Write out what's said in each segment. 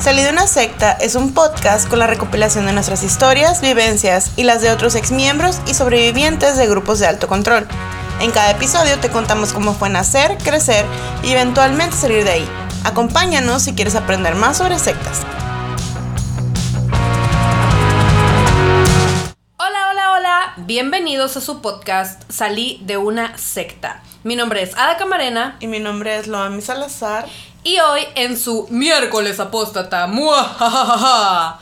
Salí de una secta es un podcast con la recopilación de nuestras historias, vivencias y las de otros exmiembros y sobrevivientes de grupos de alto control. En cada episodio te contamos cómo fue nacer, crecer y eventualmente salir de ahí. Acompáñanos si quieres aprender más sobre sectas. Hola, hola, hola. Bienvenidos a su podcast Salí de una secta. Mi nombre es Ada Camarena Y mi nombre es Loami Salazar. Y hoy en su miércoles apóstata. ¡muajajaja!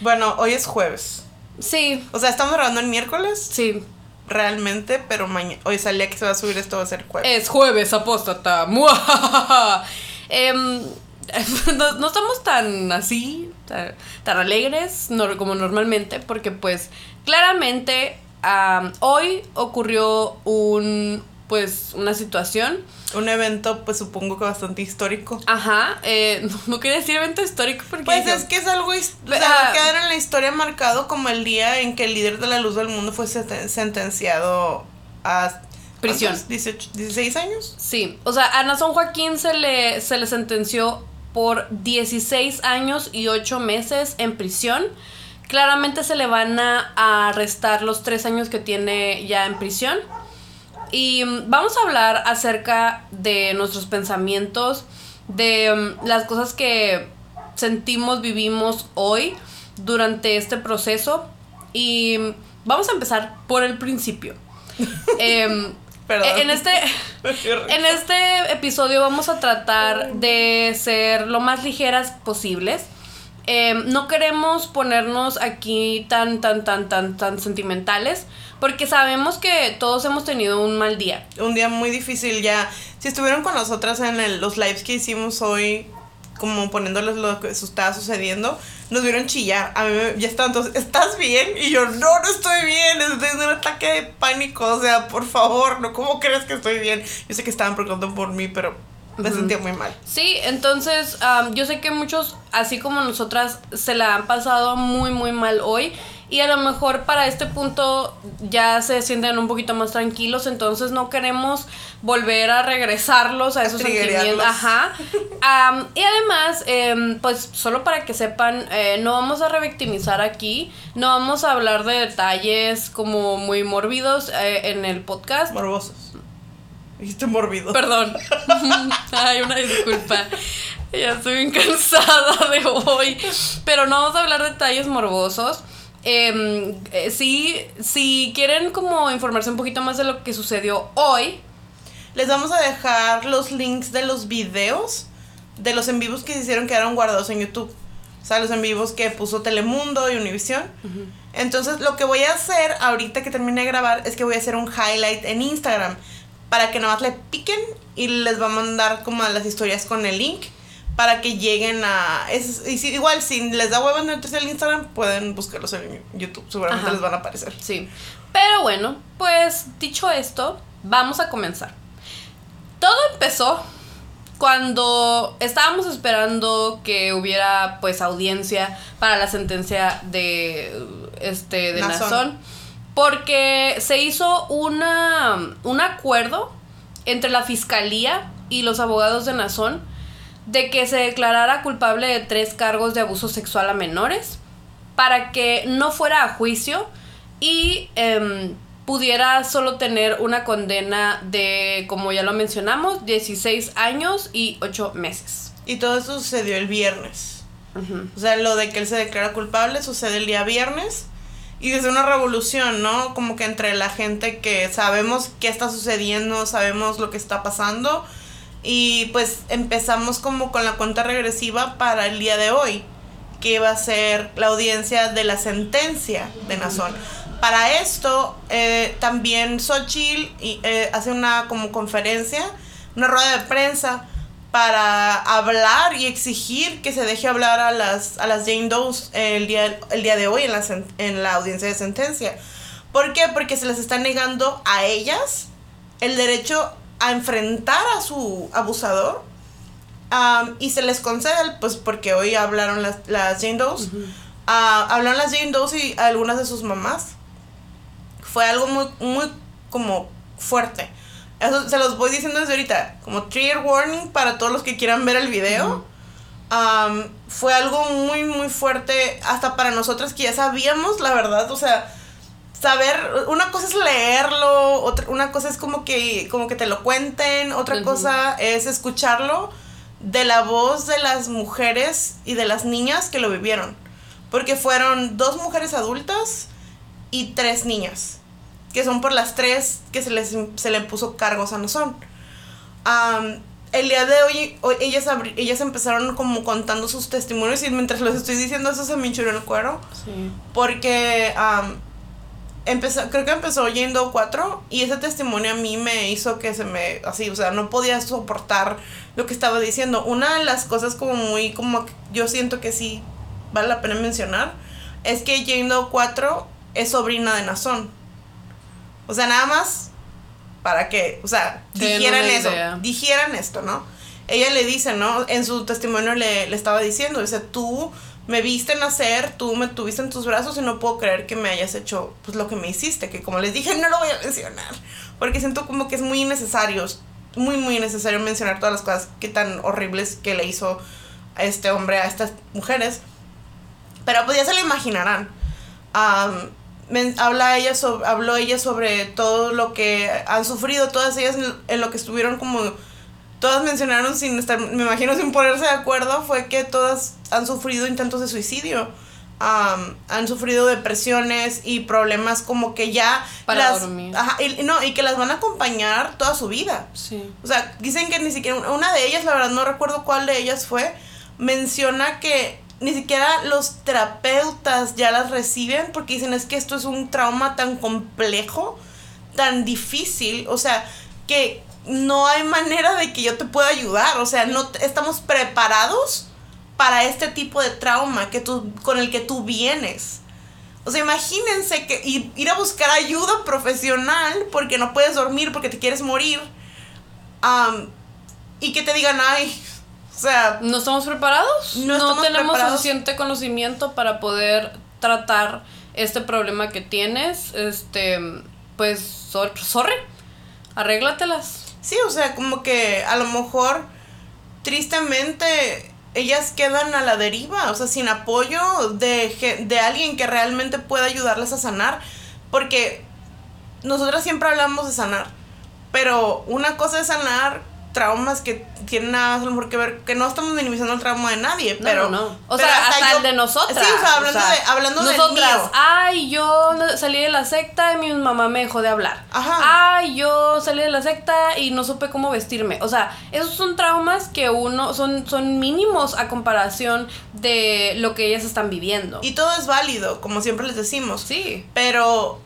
Bueno, hoy es jueves. Sí, O sea, estamos grabando el miércoles sí. realmente, pero mañana, hoy salía que se va a subir esto va a ser jueves. Es jueves apóstata. ¡muajajaja! Em, no, no estamos tan así, tan, tan alegres no- como normalmente, porque pues claramente am, hoy ocurrió un pues una situación Un evento, pues supongo que bastante histórico. Ajá, eh, no, no quería decir evento histórico porque... Pues es que es algo, o sea, Ah. va a quedar en la historia marcado como el día en que el líder de la luz del mundo fue senten- sentenciado a Prisión. ¿cuántos? 18, 16 años. Sí, o sea, a Nazón Joaquín se le, se le sentenció por 16 años y 8 meses en prisión. Claramente se le van a, a restar los 3 años que tiene ya en prisión. Y mm, vamos a hablar acerca de nuestros pensamientos, de mm, las cosas que sentimos, vivimos hoy durante este proceso. Y mm, vamos a empezar por el principio. Em, Perdón. en este, en este episodio vamos a tratar de ser lo más ligeras posibles. Eh, no queremos ponernos aquí tan, tan, tan, tan, tan sentimentales. Porque sabemos que todos hemos tenido un mal día. Un día muy difícil ya. Si estuvieron con nosotras en el- los lives que hicimos hoy, como poniéndoles lo que estaba sucediendo, nos vieron chillar. A mí me- ya estaban todos, ¿estás bien? Y yo, no, no estoy bien, estoy teniendo un ataque de pánico. O sea, por favor, no, ¿cómo crees que estoy bien? Yo sé que estaban preguntando por mí, pero me Ujú. sentía muy mal. Sí, entonces am, yo sé que muchos, así como nosotras, se la han pasado muy, muy mal hoy. Y a lo mejor para este punto ya se sienten un poquito más tranquilos. Entonces no queremos volver a regresarlos a esos sentimientos. Ajá. Y además, em, pues solo para que sepan, eh, no vamos a revictimizar aquí. No vamos a hablar de detalles como muy mórbidos eh, en el podcast. Morbosos. Dijiste morbido. Perdón. Ay, una disculpa. Ya estoy bien cansada de hoy. Pero no vamos a hablar de detalles morbosos. Em, eh, sí, si quieren como informarse un poquito más de lo que sucedió hoy. Les vamos a dejar los links de los videos de los en vivos que se hicieron quedaron guardados en YouTube. O sea, los en vivos que puso Telemundo y Univision. Entonces, lo que voy a hacer ahorita que termine de grabar es que voy a hacer un highlight en Instagram para que nada más le piquen y les va a mandar como a las historias con el link para que lleguen a es, y si, igual si les da huevo meterse al Instagram pueden buscarlos en YouTube, seguramente Ajá. les van a aparecer. Sí. Pero bueno, pues dicho esto, vamos a comenzar. Todo empezó cuando estábamos esperando que hubiera pues audiencia para la sentencia de este de Nazón. Nazón porque se hizo una un acuerdo entre la fiscalía y los abogados de Nazón de que se declarara culpable de tres cargos de abuso sexual a menores para que no fuera a juicio y em, pudiera solo tener una condena de, como ya lo mencionamos, 16 años y 8 meses. Y todo eso sucedió el viernes. O sea, lo de que él se declara culpable sucede el día viernes. Y es una revolución, ¿no? Como que entre la gente que sabemos qué está sucediendo, sabemos lo que está pasando. Y pues empezamos como con la cuenta regresiva para el día de hoy, que va a ser la audiencia de la sentencia de Nazón. Para esto, eh, también Xochitl eh, hace una como conferencia, una rueda de prensa para hablar y exigir que se deje hablar a las, a las Jane Doe's el día, el día de hoy en la, en la audiencia de sentencia. ¿Por qué? Porque se les está negando a ellas el derecho a enfrentar a su abusador am, y se les concede, pues porque hoy hablaron las, las Jane ah, hablaron las Jane Doe's y algunas de sus mamás. Fue algo muy, muy como fuerte. Eso se los voy diciendo desde ahorita, como trigger warning para todos los que quieran ver el video. fue algo muy, muy fuerte hasta para nosotras que ya sabíamos la verdad, o sea, saber, una cosa es leerlo, otra, una cosa es como que, como que te lo cuenten, otra cosa es escucharlo de la voz de las mujeres y de las niñas que lo vivieron. Porque fueron dos mujeres adultas y tres niñas. Que son por las tres que se les se le puso cargos a Nazón. el día de hoy, ellas, ellas empezaron como contando sus testimonios y mientras los estoy diciendo eso se me hinchó el cuero. Sí. Porque empezó, creo que empezó oyendo cuatro y ese testimonio a mí me hizo que se me, así, o sea, no podía soportar lo que estaba diciendo. Una de las cosas como muy, como yo siento que sí vale la pena mencionar, es que Jane Doe 4 es sobrina de Nazón. O sea, nada más para que, o sea, dijeran eso, dijeran esto, ¿no? Ella le dice, ¿no? En su testimonio le, le estaba diciendo, dice, tú me viste nacer, tú me tuviste en tus brazos y no puedo creer que me hayas hecho pues lo que me hiciste, que como les dije no lo voy a mencionar, porque siento como que es muy innecesario, muy muy innecesario mencionar todas las cosas que tan horribles que le hizo a este hombre a estas mujeres. Pero pues ya se lo imaginarán. habla ella habló ella sobre todo lo que han sufrido, todas ellas en lo que estuvieron como todas mencionaron sin estar, me imagino sin ponerse de acuerdo, fue que todas han sufrido intentos de suicidio. han sufrido depresiones y problemas como que ya para dormir. y, no, y que las van a acompañar toda su vida. Sí. O sea, dicen que ni siquiera una de ellas, la verdad no recuerdo cuál de ellas fue, menciona que ni siquiera los terapeutas ya las reciben porque dicen es que esto es un trauma tan complejo, tan difícil, o sea, que no hay manera de que yo te pueda ayudar, o sea, no estamos preparados para este tipo de trauma que tú, con el que tú vienes. O sea, imagínense que ir, a buscar ayuda profesional porque no puedes dormir, porque te quieres morir, y que te digan, ay, o sea... ¿No estamos preparados? No, tenemos suficiente conocimiento para poder tratar este problema que tienes, este, pues, sorry, arréglatelas. Sí, o sea, como que a lo mejor tristemente ellas quedan a la deriva, o sea, sin apoyo de, de alguien que realmente pueda ayudarles a sanar, porque nosotras siempre hablamos de sanar, pero una cosa es sanar traumas que tienen nada más a lo mejor que ver, que no estamos minimizando el trauma de nadie, pero... No, O sea, hasta, el de nosotras. Sí, o sea, hablando, de, hablando nosotras, Ay, yo salí de la secta y mi mamá me dejó de hablar. Ajá. Ay, yo salí de la secta y no supe cómo vestirme. O sea, esos son traumas que uno, son, son mínimos a comparación de lo que ellas están viviendo. Y todo es válido, como siempre les decimos. Sí. Pero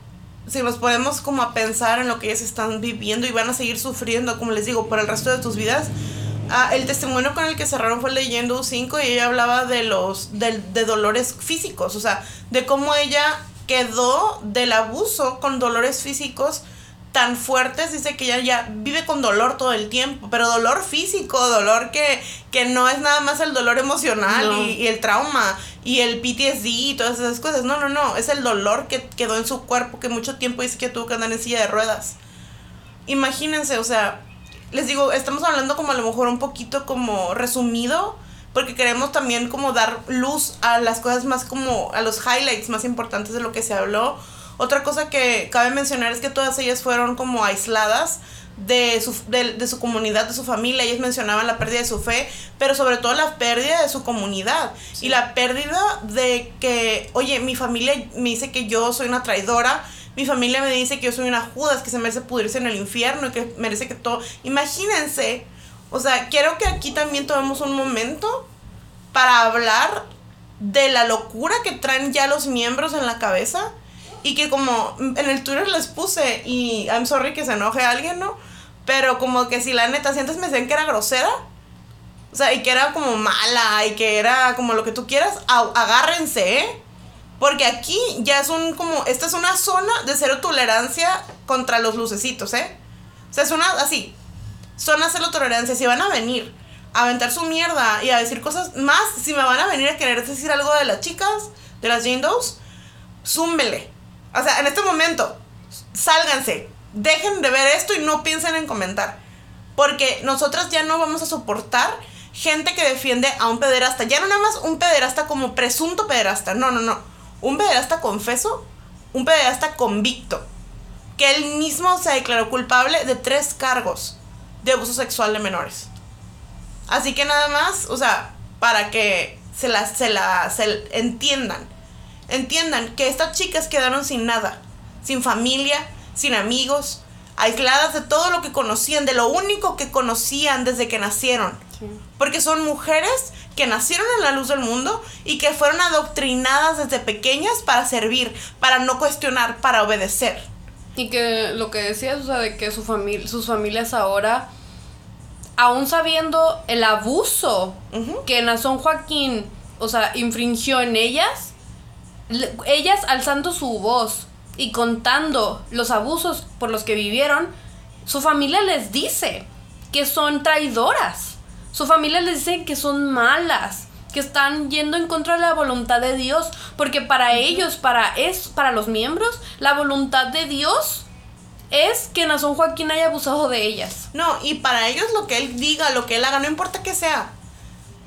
si nos podemos como a pensar en lo que ellas están viviendo y van a seguir sufriendo, como les digo, por el resto de tus vidas. Ah, el testimonio con el que cerraron fue leyendo 5 y ella hablaba de los de, de dolores físicos, o sea, de cómo ella quedó del abuso con dolores físicos tan fuertes, dice que ella ya vive con dolor todo el tiempo, pero dolor físico, dolor que, que no es nada más el dolor emocional y, el trauma y el PTSD y todas esas cosas, no, no, no, es el dolor que quedó en su cuerpo que mucho tiempo dice que tuvo que andar en silla de ruedas. Imagínense, o sea, les digo, estamos hablando como a lo mejor un poquito como resumido, porque queremos también como dar luz a las cosas más como a los highlights más importantes de lo que se habló otra cosa que cabe mencionar es que todas ellas fueron como aisladas de su, de, su comunidad, de su familia. Ellas mencionaban la pérdida de su fe, pero sobre todo la pérdida de su comunidad. Y la pérdida de que, oye, mi familia me dice que yo soy una traidora. Mi familia me dice que yo soy una Judas, que se merece pudrirse en el infierno y que merece que todo... Imagínense, o sea, quiero que aquí también tomemos un momento para hablar de la locura que traen ya los miembros en la cabeza y que como en el Twitter les puse, y I'm sorry que se enoje a alguien, ¿no? Pero como que si la neta, sientes me decían que era grosera, o sea, y que era como mala, y que era como lo que tú quieras, agárrense, ¿eh? Porque aquí ya es un como, esta es una zona de cero tolerancia contra los lucecitos, ¿eh? O sea, es una, así, zona cero tolerancia, si van a venir a aventar su mierda y a decir cosas más, si me van a venir a querer decir algo de las chicas, de las Jane Does. O sea, en este momento, sálganse, dejen de ver esto y no piensen en comentar. Porque nosotras ya no vamos a soportar gente que defiende a un pederasta. Ya no nada más un pederasta como presunto pederasta. No, no, no. Un pederasta confeso. Un pederasta convicto. Que él mismo se declaró culpable de tres cargos de abuso sexual de menores. Así que nada más, o sea, para que se las se la, se entiendan. Entiendan que estas chicas quedaron sin nada. Sin familia, sin amigos, aisladas de todo lo que conocían, de lo único que conocían desde que nacieron. Porque son mujeres que nacieron en la luz del mundo y que fueron adoctrinadas desde pequeñas para servir, para no cuestionar, para obedecer. Y que lo que decías, o sea, de que su familia, sus familias ahora, aún sabiendo el abuso que Nazón Joaquín, o sea, infringió en ellas, ellas alzando su voz y contando los abusos por los que vivieron, su familia les dice que son traidoras su familia les dice que son malas, que están yendo en contra de la voluntad de Dios, porque para ellos, para es para los miembros, la voluntad de Dios es que Nazón Joaquín haya abusado de ellas. No, y para ellos lo que él diga, lo que él haga, no importa que sea.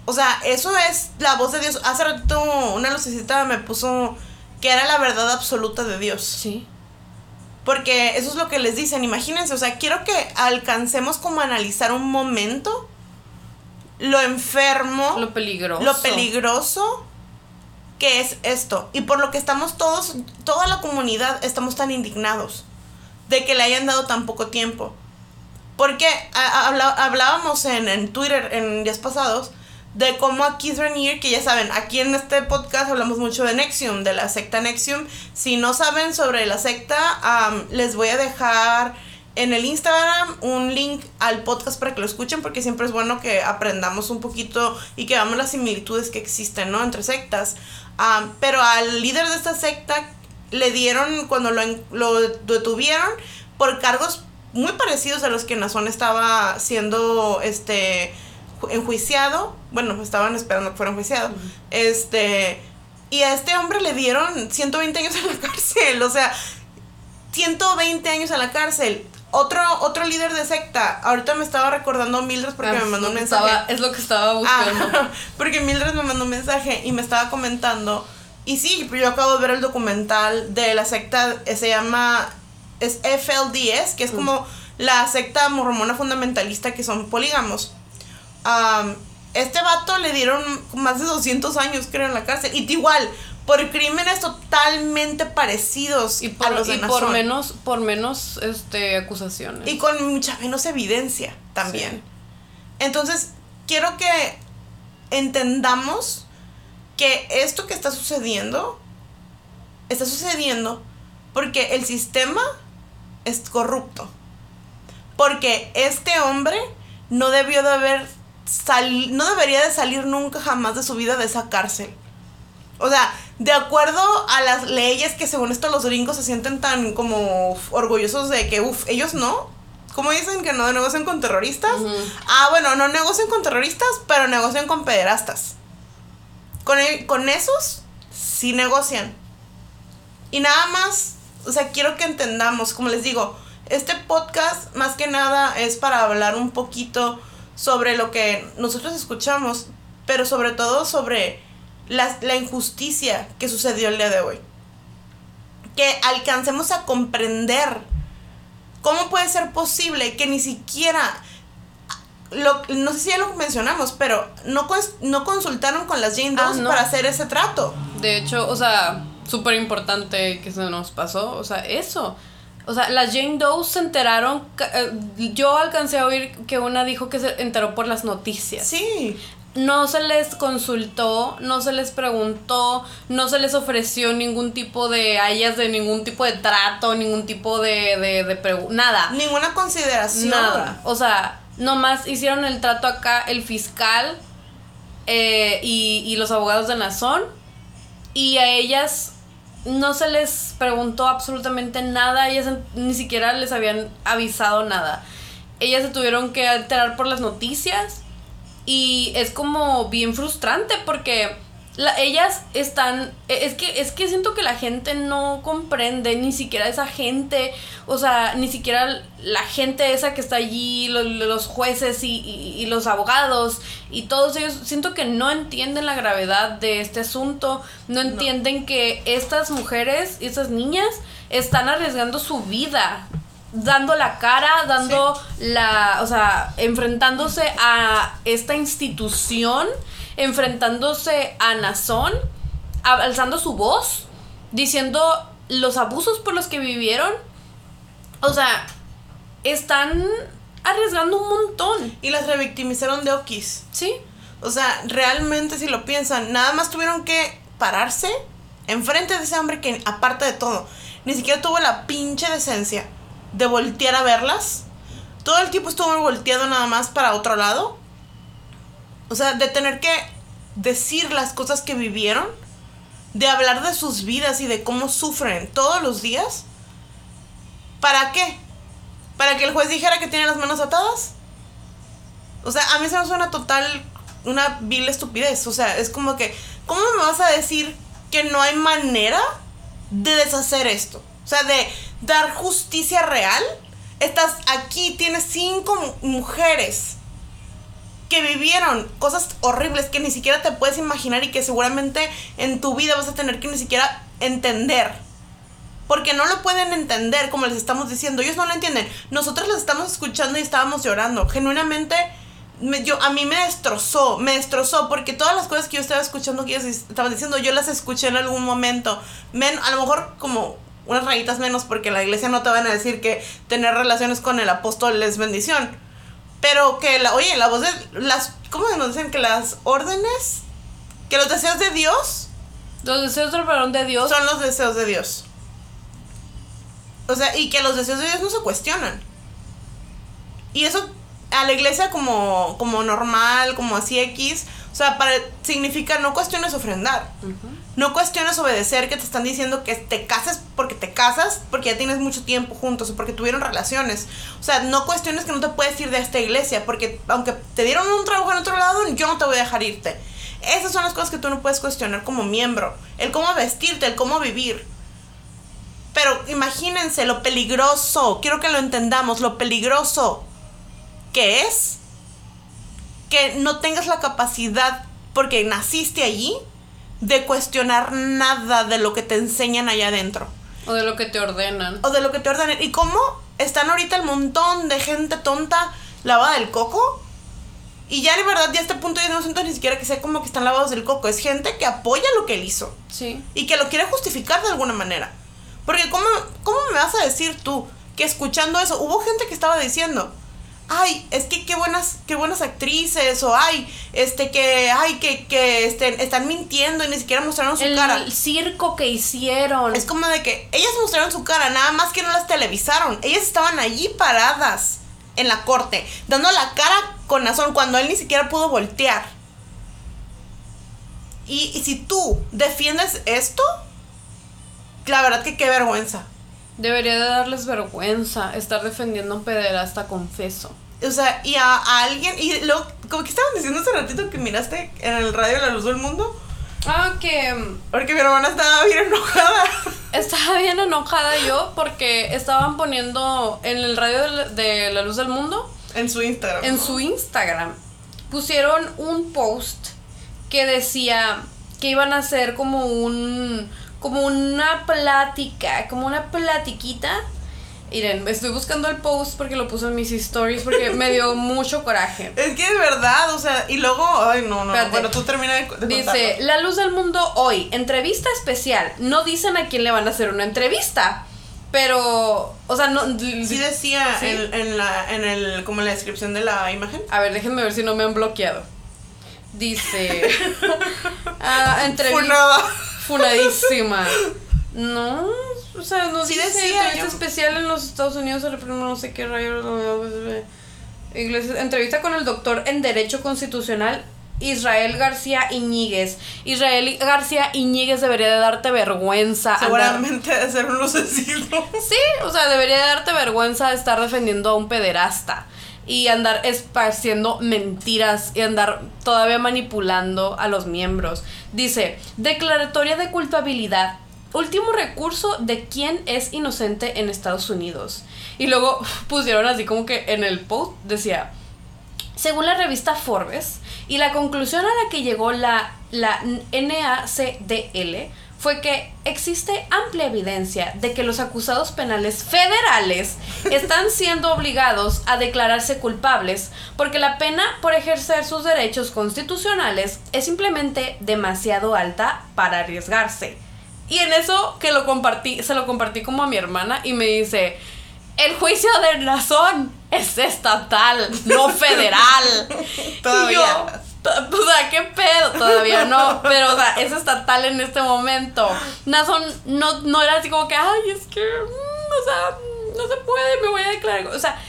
O sea, eso es la voz de Dios. Hace rato una lucecita me puso que era la verdad absoluta de Dios. Sí. Porque eso es lo que les dicen, imagínense, o sea, quiero que alcancemos como a analizar un momento lo enfermo, lo peligroso, lo peligroso que es esto. Y por lo que estamos todos, toda la comunidad, estamos tan indignados de que le hayan dado tan poco tiempo. Porque hablábamos en, en, Twitter en días pasados de cómo a Keith Raniere, que ya saben, aquí en este podcast hablamos mucho de Nexium, de la secta Nexium. Si no saben sobre la secta, les voy a dejar en el Instagram un link al podcast para que lo escuchen porque siempre es bueno que aprendamos un poquito y que veamos las similitudes que existen, ¿no? Entre sectas. Pero al líder de esta secta le dieron, cuando lo, lo detuvieron, por cargos muy parecidos a los que Nazón estaba siendo, este, enjuiciado. Bueno, estaban esperando que fuera enjuiciado. Este... Y a este hombre le dieron 120 años en la cárcel. O sea, 120 años en la cárcel. Otro, otro líder de secta, ahorita me estaba recordando Mildred porque ah, me mandó un mensaje. es lo que estaba buscando. Ah, porque Mildred me mandó un mensaje y me estaba comentando. Y sí, yo acabo de ver el documental de la secta, eh, se llama, es FLDS, que es mm. como la secta mormona fundamentalista que son polígamos. Este vato le dieron más de 200 años, creo, en la cárcel. Y igual, por crímenes totalmente parecidos y por, a los y por menos por menos este acusaciones. Y con mucha menos evidencia también. Entonces quiero que entendamos que esto que está sucediendo está sucediendo porque el sistema es corrupto. Porque este hombre no debió de haber sal no debería de salir nunca jamás de su vida de esa cárcel o sea, de acuerdo a las leyes que según esto los gringos se sienten tan como orgullosos de que, uff, ellos no. ¿Cómo dicen que no negocian con terroristas? Ah, bueno, no negocian con terroristas, pero negocian con pederastas. Con, con esos sí negocian. Y nada más, o sea, quiero que entendamos, como les digo, este podcast más que nada es para hablar un poquito sobre lo que nosotros escuchamos, pero sobre todo sobre la, injusticia que sucedió el día de hoy. Que alcancemos a comprender cómo puede ser posible que ni siquiera lo, no sé si ya lo mencionamos, pero no, no consultaron con las Jane Doe ah, para hacer ese trato. De hecho, o sea, súper importante que se nos pasó, o sea, eso. O sea, las Jane Doe se enteraron, eh, yo alcancé a oír que una dijo que se enteró por las noticias. Sí no se les consultó, no se les preguntó, no se les ofreció ningún tipo de ellas de ningún tipo de trato, ningún tipo de, de, de nada. Ninguna consideración. Nada. O sea, nomás hicieron el trato acá el fiscal eh, y, y los abogados de Nazón y a ellas no se les preguntó absolutamente nada, ellas ni siquiera les habían avisado nada. Ellas se tuvieron que alterar por las noticias y es como bien frustrante porque ellas están e, es que es que siento que la gente no comprende ni siquiera esa gente o sea ni siquiera la gente esa que está allí los, jueces y, los abogados y todos ellos siento que no entienden la gravedad de este asunto no entienden que estas mujeres y estas niñas están arriesgando su vida dando la cara, dando la, o sea, enfrentándose a esta institución enfrentándose a Nazón, alzando su voz, diciendo los abusos por los que vivieron. O sea, están arriesgando un montón. Y las revictimizaron de Okis. Sí. O sea, realmente si lo piensan, nada más tuvieron que pararse enfrente de ese hombre que aparte de todo, ni siquiera tuvo la pinche decencia de voltear a verlas. Todo el tiempo estuvo volteado nada más para otro lado. O sea, de tener que decir las cosas que vivieron, de hablar de sus vidas y de cómo sufren todos los días. ¿Para qué? ¿Para que el juez dijera que tiene las manos atadas? O sea, a mí se me suena total una vil estupidez. O sea, es como que, ¿cómo me vas a decir que no hay manera de deshacer esto? O sea, de dar justicia real. Estás aquí, tienes cinco mujeres que vivieron cosas horribles que ni siquiera te puedes imaginar y que seguramente en tu vida vas a tener que ni siquiera entender. Porque no lo pueden entender como les estamos diciendo. Ellos no lo entienden. Nosotros les estamos escuchando y estábamos llorando. Genuinamente, yo, a mí me destrozó. Me destrozó porque todas las cosas que yo estaba escuchando que ellos estaban diciendo, yo las escuché en algún momento. Men, a lo mejor como unas rayitas menos porque la iglesia no te van a decir que tener relaciones con el apóstol es bendición pero que la, oye, la voz de las, ¿cómo nos dicen? Que las órdenes, que los deseos de Dios. Los deseos del varón de Dios. Son los deseos de Dios. O sea, y que los deseos de Dios no se cuestionan. Y eso a la iglesia como, como normal, como así X, o sea, para, significa no cuestiones ofrendar. No cuestiones obedecer que te están diciendo que te cases porque te casas, porque ya tienes mucho tiempo juntos o porque tuvieron relaciones. O sea, no cuestiones que no te puedes ir de esta iglesia, porque aunque te dieron un trabajo en otro lado, yo no te voy a dejar irte. Esas son las cosas que tú no puedes cuestionar como miembro. El cómo vestirte, el cómo vivir. Pero imagínense lo peligroso, quiero que lo entendamos, lo peligroso que es que no tengas la capacidad, porque naciste allí, de cuestionar nada de lo que te enseñan allá adentro. O de lo que te ordenan. O de lo que te ordenan. ¿Y cómo están ahorita el montón de gente tonta lavada del coco? Y ya de verdad, ya a este punto ya no siento ni siquiera que sea como que están lavados del coco. Es gente que apoya lo que él hizo. Sí. Y que lo quiere justificar de alguna manera. Porque ¿cómo, cómo me vas a decir tú que escuchando eso, hubo gente que estaba diciendo, ay, es que qué buenas, qué buenas actrices, o ay, este que, ay, que, que este, están mintiendo y ni siquiera mostraron su cara. El circo que hicieron. Es como de que ellas mostraron su cara, nada más que no las televisaron. Ellas estaban allí paradas en la corte, dando la cara con Nazón cuando él ni siquiera pudo voltear. Y, y si tú defiendes esto, la verdad que qué vergüenza. Debería de darles vergüenza estar defendiendo a un pederasta confeso. O sea, y a, alguien, y lo, como que estaban diciendo hace ratito que miraste en el radio La Luz del Mundo. Ah, que... Mm, porque mi hermana estaba bien enojada. Estaba bien enojada yo porque estaban poniendo en el radio de La Luz del Mundo. En su Instagram. En su Instagram. Pusieron un post que decía que iban a hacer como un como una plática, como una platiquita. Miren, estoy buscando el post porque lo puse en mis stories porque me dio mucho coraje. Es que es verdad, o sea, y luego, ay, no, no, bueno, tú termina de, Dice, La Luz del Mundo hoy, entrevista especial. No dicen a quién le van a hacer una entrevista. Pero, o sea, no. Sí decía En, la, en el, como en la descripción de la imagen. A ver, déjenme ver si no me han bloqueado. Dice. uh, entrevista funadísima. No, o sea, no sí decía entrevista especial en los Estados Unidos, el no sé qué rayos. entrevista con el doctor en Derecho Constitucional Israel García Iñiguez. Israel García Iñiguez debería de darte vergüenza. Seguramente de ser un lucecito. Sí, o sea, debería de darte vergüenza estar defendiendo a un pederasta. y andar esparciendo mentiras y andar todavía manipulando a los miembros. Dice, declaratoria de culpabilidad. Último recurso de quién es inocente en Estados Unidos. Y luego pusieron así como que en el post decía, según la revista Forbes, y la conclusión a la que llegó la, la NACDL fue que existe amplia evidencia de que los acusados penales federales están siendo obligados a declararse culpables porque la pena por ejercer sus derechos constitucionales es simplemente demasiado alta para arriesgarse. Y en eso que lo compartí, se lo compartí como a mi hermana y me dice, el juicio de razón es estatal, no federal. Todavía. O sea, ¿qué pedo? Todavía no, pero o sea, es estatal en este momento. Nason no, no era así como que, ay, es que, mm, o sea, no se puede, me voy a declarar. O sea,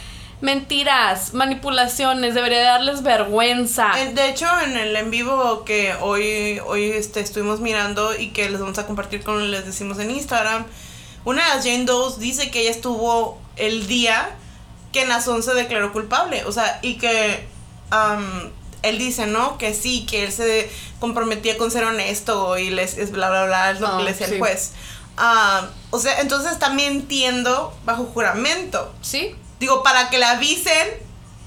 mentiras, manipulaciones, debería darles vergüenza. De hecho, en el en vivo que hoy, hoy este, estuvimos mirando y que les vamos a compartir con les decimos en Instagram, una de las Jane Doe's dice que ella estuvo el día que Nason se declaró culpable. O sea, y que él dice, ¿no? Que sí, que él se comprometía con ser honesto y les es bla, bla, bla, es lo que ah, le decía el juez. Ah, o sea, entonces también entiendo bajo juramento. Sí. Digo, para que le avisen,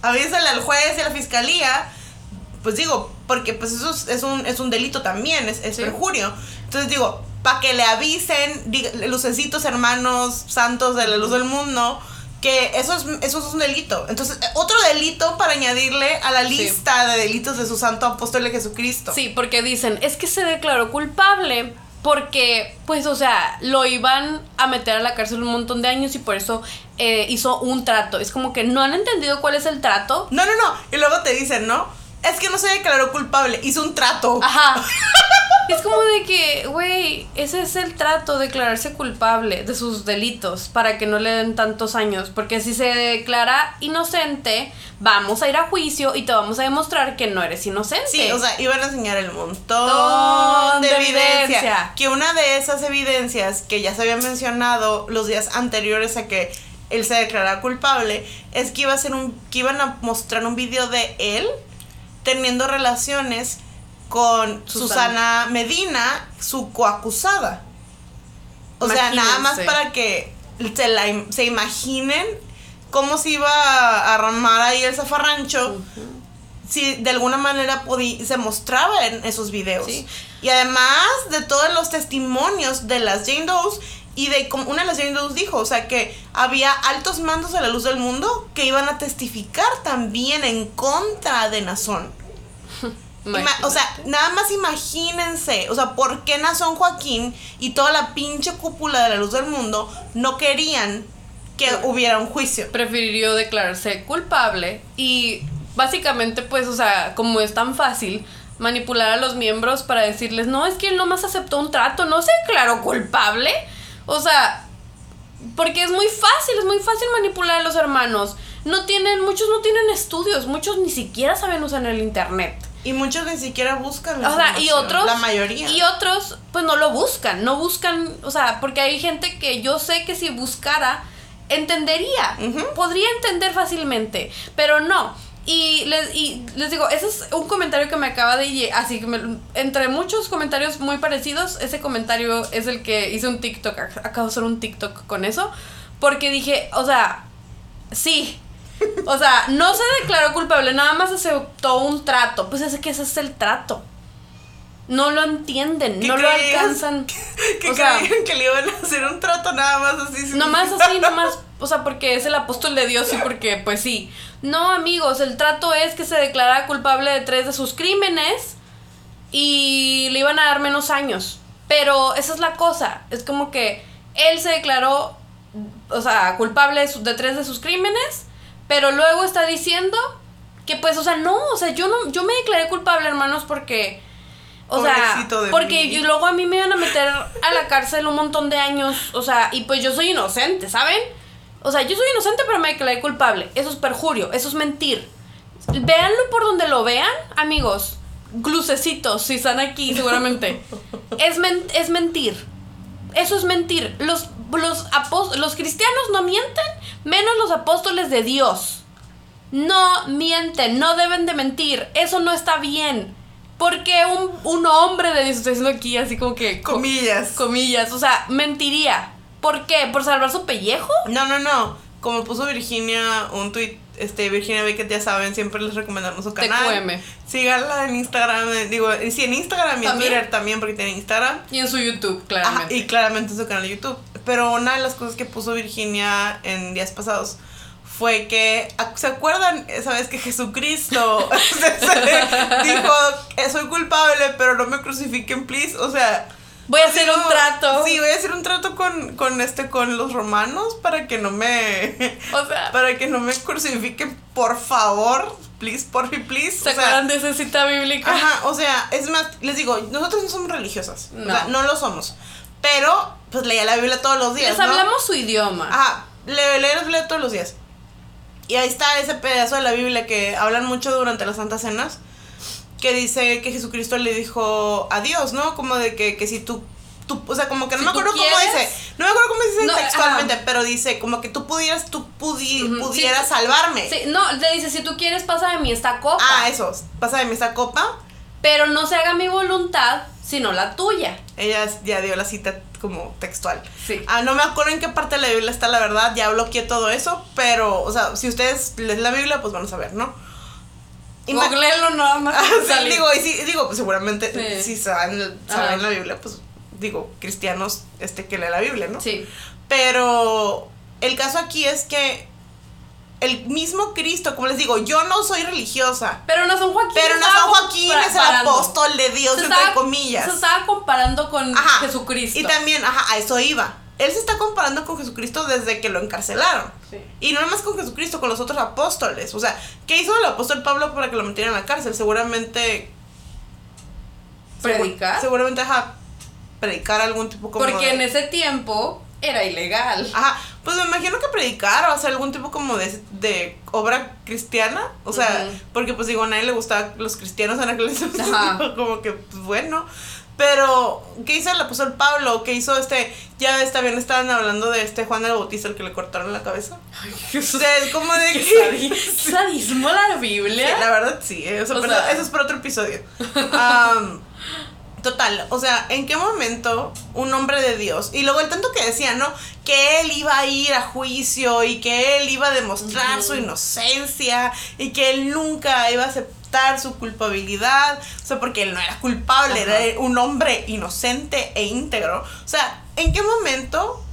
avísenle al juez y a la fiscalía, pues digo, porque pues eso es, un, es un delito también, es, es perjurio. Entonces digo, para que le avisen, lucecitos hermanos santos de la luz del mundo, que eso es, eso es un delito. Entonces, otro delito para añadirle a la lista de delitos de su santo apóstol de Jesucristo. Sí, porque dicen, es que se declaró culpable porque, pues, o sea, lo iban a meter a la cárcel un montón de años y por eso eh, hizo un trato. Es como que no han entendido cuál es el trato. No, no, no. Y luego te dicen, ¿no? Es que no se declaró culpable, hizo un trato. Ajá. Es como de que, güey, ese es el trato, declararse culpable de sus delitos para que no le den tantos años. Porque si se declara inocente, vamos a ir a juicio y te vamos a demostrar que no eres inocente. Sí, o sea, iban a enseñar el montón de, evidencia. Que una de esas evidencias que ya se había mencionado los días anteriores a que él se declarara culpable es que iba a ser un que iban a mostrar un video de él teniendo relaciones con Susana, Medina, su coacusada. O sea, nada más para que se, la, se imaginen cómo se iba a armar ahí el zafarrancho. Si de alguna manera se mostraba en esos videos. Y además de todos los testimonios de las Jane Doe's y de como una de las Jane Doe's dijo, o sea que había altos mandos a la luz del mundo que iban a testificar también en contra de Nazón o sea, nada más imagínense, o sea, ¿por qué Nazón Joaquín y toda la pinche cúpula de la luz del mundo no querían que hubiera un juicio? Prefirió declararse culpable y básicamente, pues, o sea, como es tan fácil manipular a los miembros para decirles, no, es que él nomás aceptó un trato, no se declaró culpable. O sea, porque es muy fácil, es muy fácil manipular a los hermanos. No tienen, muchos no tienen estudios, muchos ni siquiera saben usar el internet. Y muchos ni siquiera buscan. o sea, y otros. La mayoría. Y otros, pues no lo buscan. No buscan, o sea, porque hay gente que yo sé que si buscara, entendería. Podría entender fácilmente. Pero no. Y les, y les digo, ese es un comentario que me acaba de... Así que entre muchos comentarios muy parecidos, ese comentario es el que hice un TikTok. Acabo de hacer un TikTok con eso. Porque dije, o sea, sí, o sea, no se declaró culpable, nada más aceptó un trato. Pues es que ese es el trato. No lo entienden, no lo alcanzan. Que, o sea, que le iban a hacer un trato nada más así. Nomás así, nomás. O sea, porque es el apóstol de Dios y porque, pues sí. No, amigos, el trato es que se declara culpable de tres de sus crímenes y le iban a dar menos años. Pero esa es la cosa. Es como que él se declaró, o sea, culpable de tres de sus crímenes pero luego está diciendo que pues, o sea, no, o sea, yo no, yo me declaré culpable, hermanos, porque... O sea, porque luego a mí me iban a meter a la cárcel un montón de años, o sea, y pues yo soy inocente, ¿saben? O sea, yo soy inocente, pero me declaré culpable. Eso es perjurio, eso es mentir. Véanlo por donde lo vean, amigos. Glucecitos, si están aquí, seguramente. es, es mentir. Eso es mentir. Los, los, los cristianos no mienten, menos los apóstoles de Dios. no mienten, no deben de mentir, eso no está bien. Porque un, un hombre de Dios, estoy diciendo aquí así como que... co- Comillas. comillas, o sea, mentiría. ¿Por qué? ¿Por salvar su pellejo? No, no, no. Como puso Virginia un tweet, este, Virginia Beckett, ya saben, siempre les recomendamos su canal. TQM. Síganla en Instagram, eh, digo, sí, en Instagram y en ¿También? Twitter también, porque tiene Instagram. Y en su YouTube, Ajá, claramente. y claramente en su canal de YouTube. Pero una de las cosas que puso Virginia en días pasados fue que, ¿ac- ¿se acuerdan esa vez que Jesucristo dijo, "Eh, soy culpable, pero no me crucifiquen, please? O sea... Voy a pues, hacer un trato. Sí, voy a hacer un trato con, con, este, con los romanos para que no me... O sea, Para que no me crucifiquen, por favor. Please, por fin, please. ¿se O sea, acuerdan de esa cita bíblica? Ajá, o sea, es más, les digo, nosotros no somos religiosas. No. O sea, no lo somos. Pero, pues leía la Biblia todos los días. Les ¿no? hablamos su idioma. Ajá, le, leía la Biblia todos los días. Y ahí está ese pedazo de la Biblia que hablan mucho durante las Santas Cenas. Que dice que Jesucristo le dijo a Dios, ¿no? Como de que, que si tú. tú o sea, como que no Si me acuerdo cómo dice. No me acuerdo cómo dice No, textualmente, pero dice como que tú pudieras, tú pudi- Ujú, pudieras sí. salvarme. Sí, no, le dice, si tú quieres, pasa de mí esta copa. Ah, eso. Pasa de mí esta copa. Pero no se haga mi voluntad, sino la tuya. Ella ya dio la cita como textual. Sí. Ah, no me acuerdo en qué parte de la Biblia está la verdad, ya bloqueé todo eso, pero, o sea, si ustedes leen la Biblia, pues van a saber, ¿no? Googleenlo nada más. Ah, digo, y sí, digo, pues seguramente Sí. si saben, saben Ajá. la Biblia, pues digo, cristianos este que leen la Biblia, ¿no? Sí. Pero el caso aquí es que el mismo Cristo, como les digo, yo no soy religiosa, Pero no San Joaquín. pero no San Joaquín es el apóstol de Dios, Se entre estaba- comillas. Se estaba comparando con Ajá. Jesucristo. Y también, ajá, a eso iba. Él se está comparando con Jesucristo desde que lo encarcelaron. Sí. Y no más con Jesucristo, con los otros apóstoles. O sea, ¿qué hizo el apóstol Pablo para que lo metieran en la cárcel? Seguramente. ¿Predicar? segu- seguramente, ajá, predicar algún tipo como. Porque de- en ese tiempo era ilegal. Ajá, pues me imagino que predicar o hacer algún tipo como de, de obra cristiana. O sea, Ujú. porque pues digo, a nadie le gustaban los cristianos en aquel entonces. Como que, pues bueno. Pero, ¿qué hizo el apóstol Pablo? ¿Qué hizo este? Ya está bien, estaban hablando de este Juan el Bautista, el que le cortaron la cabeza. Ay, O sea, es como de que. sadi- sadismo la Sí, Biblia. la verdad sí, eh, eso, O pero sea- eso es para otro episodio. Am, total, o sea, ¿en qué momento un hombre de Dios, y luego el tanto que decía, ¿no? Que él iba a ir a juicio y que él iba a demostrar su inocencia y que él nunca iba a aceptar su culpabilidad, o sea, porque él no era culpable, Ajá. era un hombre inocente e íntegro. O sea, ¿en qué momento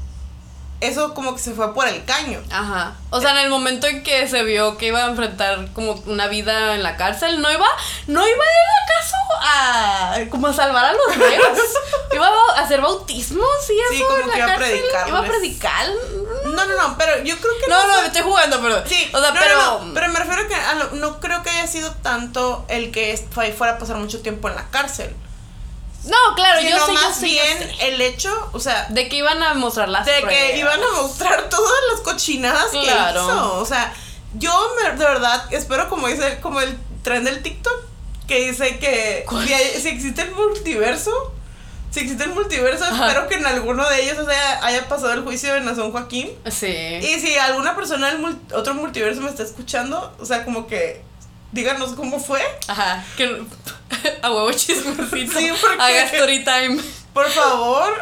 eso como que se fue por el caño? Ajá. O sea, en el momento en que se vio que iba a enfrentar como una vida en la cárcel, no iba, no iba él acaso a como a salvar a los ciegos. iba a hacer bautismos y Sí, eso como en la que iba a cárcel. Iba a predicar. No, no, no, pero yo creo que No, no, fue- me estoy jugando, perdón. Sí, o sea, no, pero no, no, pero me refiero a que a lo- no creo que haya sido tanto el que fue- fuera a pasar mucho tiempo en la cárcel. No, claro, yo sé, yo más yo bien sé. el hecho, o sea, De que iban a mostrar las de que iban a mostrar todas las cochinadas Claro. que hizo. O sea, yo me- de verdad espero como dice, como el tren del TikTok, que dice que si, hay- si existe el multiverso, si existe el multiverso, Ajá. espero que en alguno de ellos haya pasado el juicio de Nazón Joaquín. Sí. Y si alguna persona del mul- otro multiverso me está escuchando, o sea, como que díganos cómo fue. Ajá. Que a huevo chismecito. Sí, porque- Haga story time. Por favor,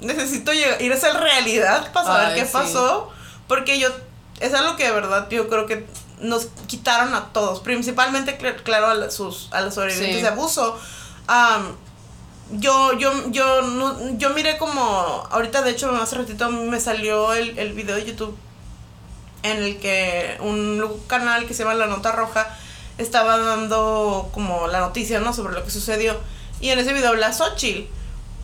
necesito ir a esa realidad para saber Ay, qué sí. pasó. Porque yo, es algo que de verdad yo creo que nos quitaron a todos, principalmente, cl- claro, a, la- sus, a los sobrevivientes Sí. de abuso. Am, yo, yo, yo, no- yo miré como, ahorita de hecho hace ratito me salió el, el video de YouTube en el que un canal que se llama La Nota Roja estaba dando como la noticia, ¿no? Sobre lo que sucedió. Y en ese video habla Xochitl.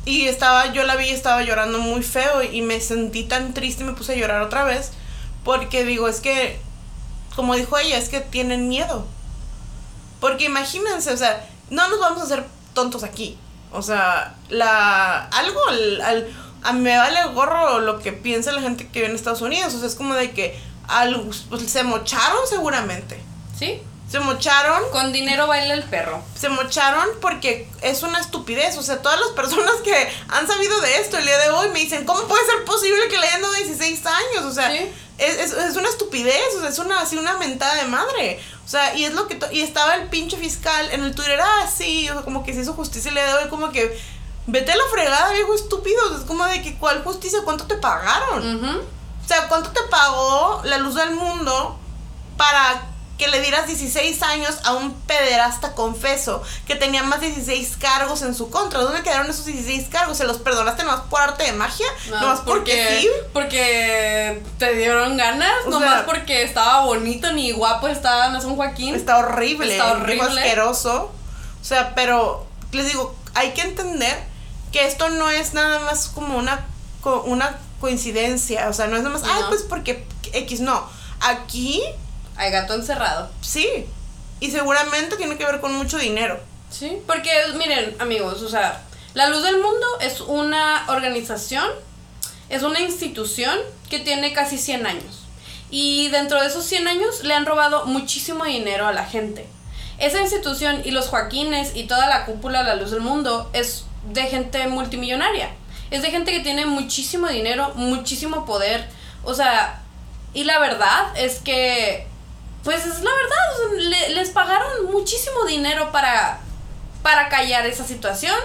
Y estaba, yo la vi estaba llorando muy feo y me sentí tan triste y me puse a llorar otra vez. Porque digo, es que, como dijo ella, es que tienen miedo. Porque imagínense, o sea, no nos vamos a hacer tontos aquí. O sea, la algo al, al- a mí me vale gorro lo que piensa la gente que vive en Estados Unidos. O sea, es como de que al- pues, se mocharon seguramente. ¿Sí? Se mocharon. Con dinero baila el perro. Se mocharon porque es una estupidez. O sea, todas las personas que han sabido de esto el día de hoy me dicen, ¿cómo puede ser posible que le hayan dado 16 años? O sea, es, es, es, una estupidez. O sea, es una, así una mentada de madre. O sea, y es lo que... Y estaba el pinche fiscal en el Twitter, ah, sí, o sea, como que se hizo justicia el día de hoy, como que... Vete a la fregada, viejo estúpido. Es como de que, ¿cuál justicia? ¿Cuánto te pagaron? O sea, ¿cuánto te pagó la luz del mundo para que le dieras 16 años a un pederasta confeso que tenía más de 16 cargos en su contra. ¿Dónde quedaron esos 16 cargos? ¿Se los perdonaste nomás por arte de magia? No, nomás porque, sí. Porque te dieron ganas, nomás porque estaba bonito ni guapo estaba no un Joaquín. Está horrible. Está horrible. asqueroso. O sea, pero les digo, hay que entender que esto no es nada más como una, una coincidencia. O sea, no es nada más, ay, pues porque X, no. Aquí hay gato encerrado. Sí. Y seguramente tiene que ver con mucho dinero. Sí, porque miren, amigos, o sea, La Luz del Mundo es una organización, es una institución que tiene casi 100 años. Y dentro de esos 100 años le han robado muchísimo dinero a la gente. Esa institución y los Joaquines y toda la cúpula de La Luz del Mundo es de gente multimillonaria. Es de gente que tiene muchísimo dinero, muchísimo poder. O sea, y la verdad es que pues es la verdad, les pagaron muchísimo dinero para, para callar esa situación,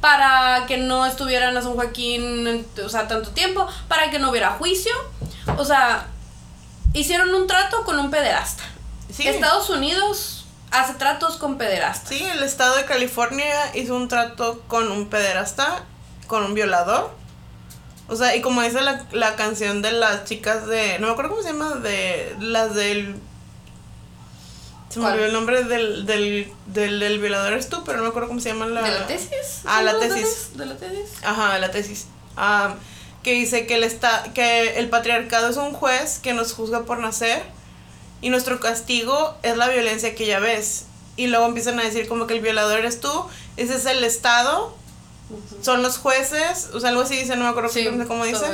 para que no estuvieran a San Joaquín, o sea, tanto tiempo, para que no hubiera juicio. O sea, hicieron un trato con un pederasta. Estados Unidos hace tratos con pederastas. Sí, el estado de California hizo un trato con un pederasta, con un violador. O sea, y como dice la, la canción de las chicas de. No me acuerdo cómo se llama, de las del se me olvidó el nombre del, del, del, violador es tú, pero no me acuerdo cómo se llama la... ¿De la tesis? Ah, la tesis. ¿De la tesis? Ajá, de la tesis. Ah, que dice que el, está, que el patriarcado es un juez que nos juzga por nacer y nuestro castigo es la violencia que ya ves. Y luego empiezan a decir como que el violador eres tú, ese es el Estado, son los jueces, o sea, algo así dice, no me acuerdo cómo dice.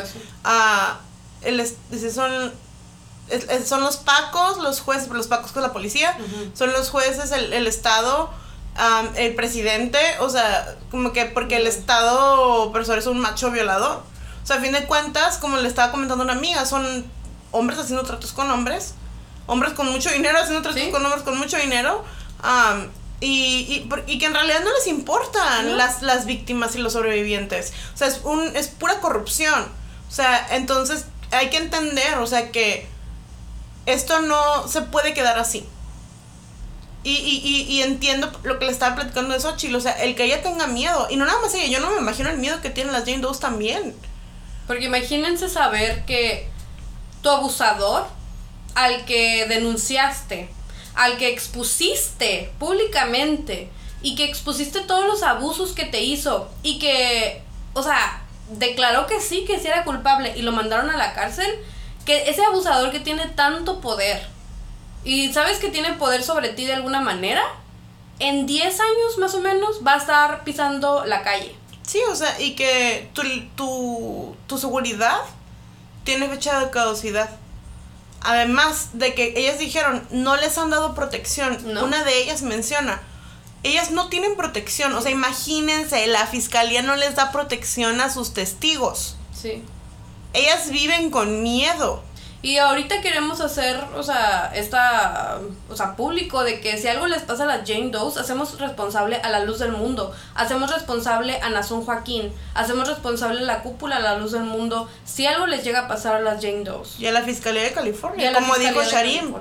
Ah, el, dice, son son los pacos, los jueces, los pacos con la policía, son los jueces, el, el Estado, el presidente, o sea, como que porque el Estado opresor es un macho violador. O sea, a fin de cuentas, como le estaba comentando una amiga, son hombres haciendo tratos con hombres, hombres con mucho dinero haciendo tratos con hombres con mucho dinero. Y, y, que en realidad no les importan las, las víctimas y los sobrevivientes. O sea, es, un, es pura corrupción. O sea, entonces hay que entender, o sea, que esto no se puede quedar así. Y, y, y, entiendo lo que le estaba platicando de Xochitl, o sea, el que ella tenga miedo. Y no nada más ella, yo no me imagino el miedo que tienen las Jane Doe también. Porque imagínense saber que tu abusador, al que denunciaste, al que expusiste públicamente y que expusiste todos los abusos que te hizo y que, o sea, declaró que sí, que sí era culpable y lo mandaron a la cárcel, que ese abusador que tiene tanto poder y sabes que tiene poder sobre ti de alguna manera, en 10 años más o menos va a estar pisando la calle. Sí, o sea, y que tu, tu, tu seguridad tiene fecha de caducidad. Además de que ellas dijeron, no les han dado protección. Una de ellas menciona, ellas no tienen protección. O sea, imagínense, la fiscalía no les da protección a sus testigos. Sí ellas viven con miedo. Y ahorita queremos hacer, o sea, esta, o sea, público de que si algo les pasa a las Jane Doe, hacemos responsable a la luz del mundo, hacemos responsable a Nazón Joaquín, hacemos responsable a la cúpula a la luz del mundo, si algo les llega a pasar a las Jane Doe. Y a la Fiscalía de California, como dijo Sharim.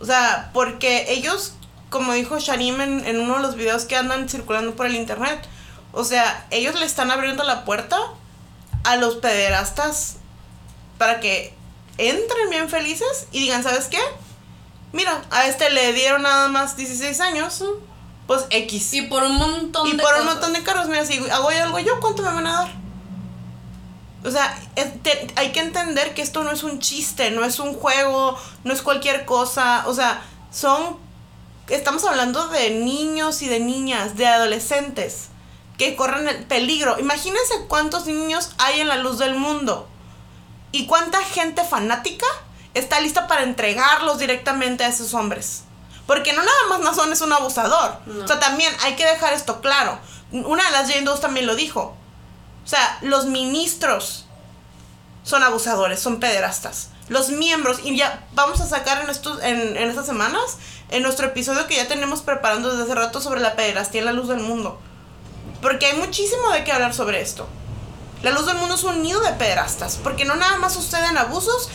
O sea, porque ellos, como dijo Sharim en, en uno de los videos que andan circulando por el internet, o sea, ellos le están abriendo la puerta a los pederastas para que entren bien felices y digan, ¿sabes qué? Mira, a este le dieron nada más 16 años, pues X. Y por un montón y por un montón de carros, mira, si hago algo yo, ¿cuánto me van a dar? O sea, hay que entender que esto no es un chiste, no es un juego, no es cualquier cosa. O sea, son. Estamos hablando de niños y de niñas, de adolescentes que corren el peligro. Imagínense cuántos niños hay en la luz del mundo y cuánta gente fanática está lista para entregarlos directamente a esos hombres. Porque no nada más Nazón es un abusador. O sea, también hay que dejar esto claro. Una de las Jane Doe también lo dijo. O sea, los ministros son abusadores, son pederastas. Los miembros, y ya vamos a sacar en, estos, en, en estas semanas, en nuestro episodio que ya tenemos preparando desde hace rato sobre la pederastía en la luz del mundo. Porque hay muchísimo de qué hablar sobre esto. La luz del mundo es un nido de pederastas, porque no nada más suceden abusos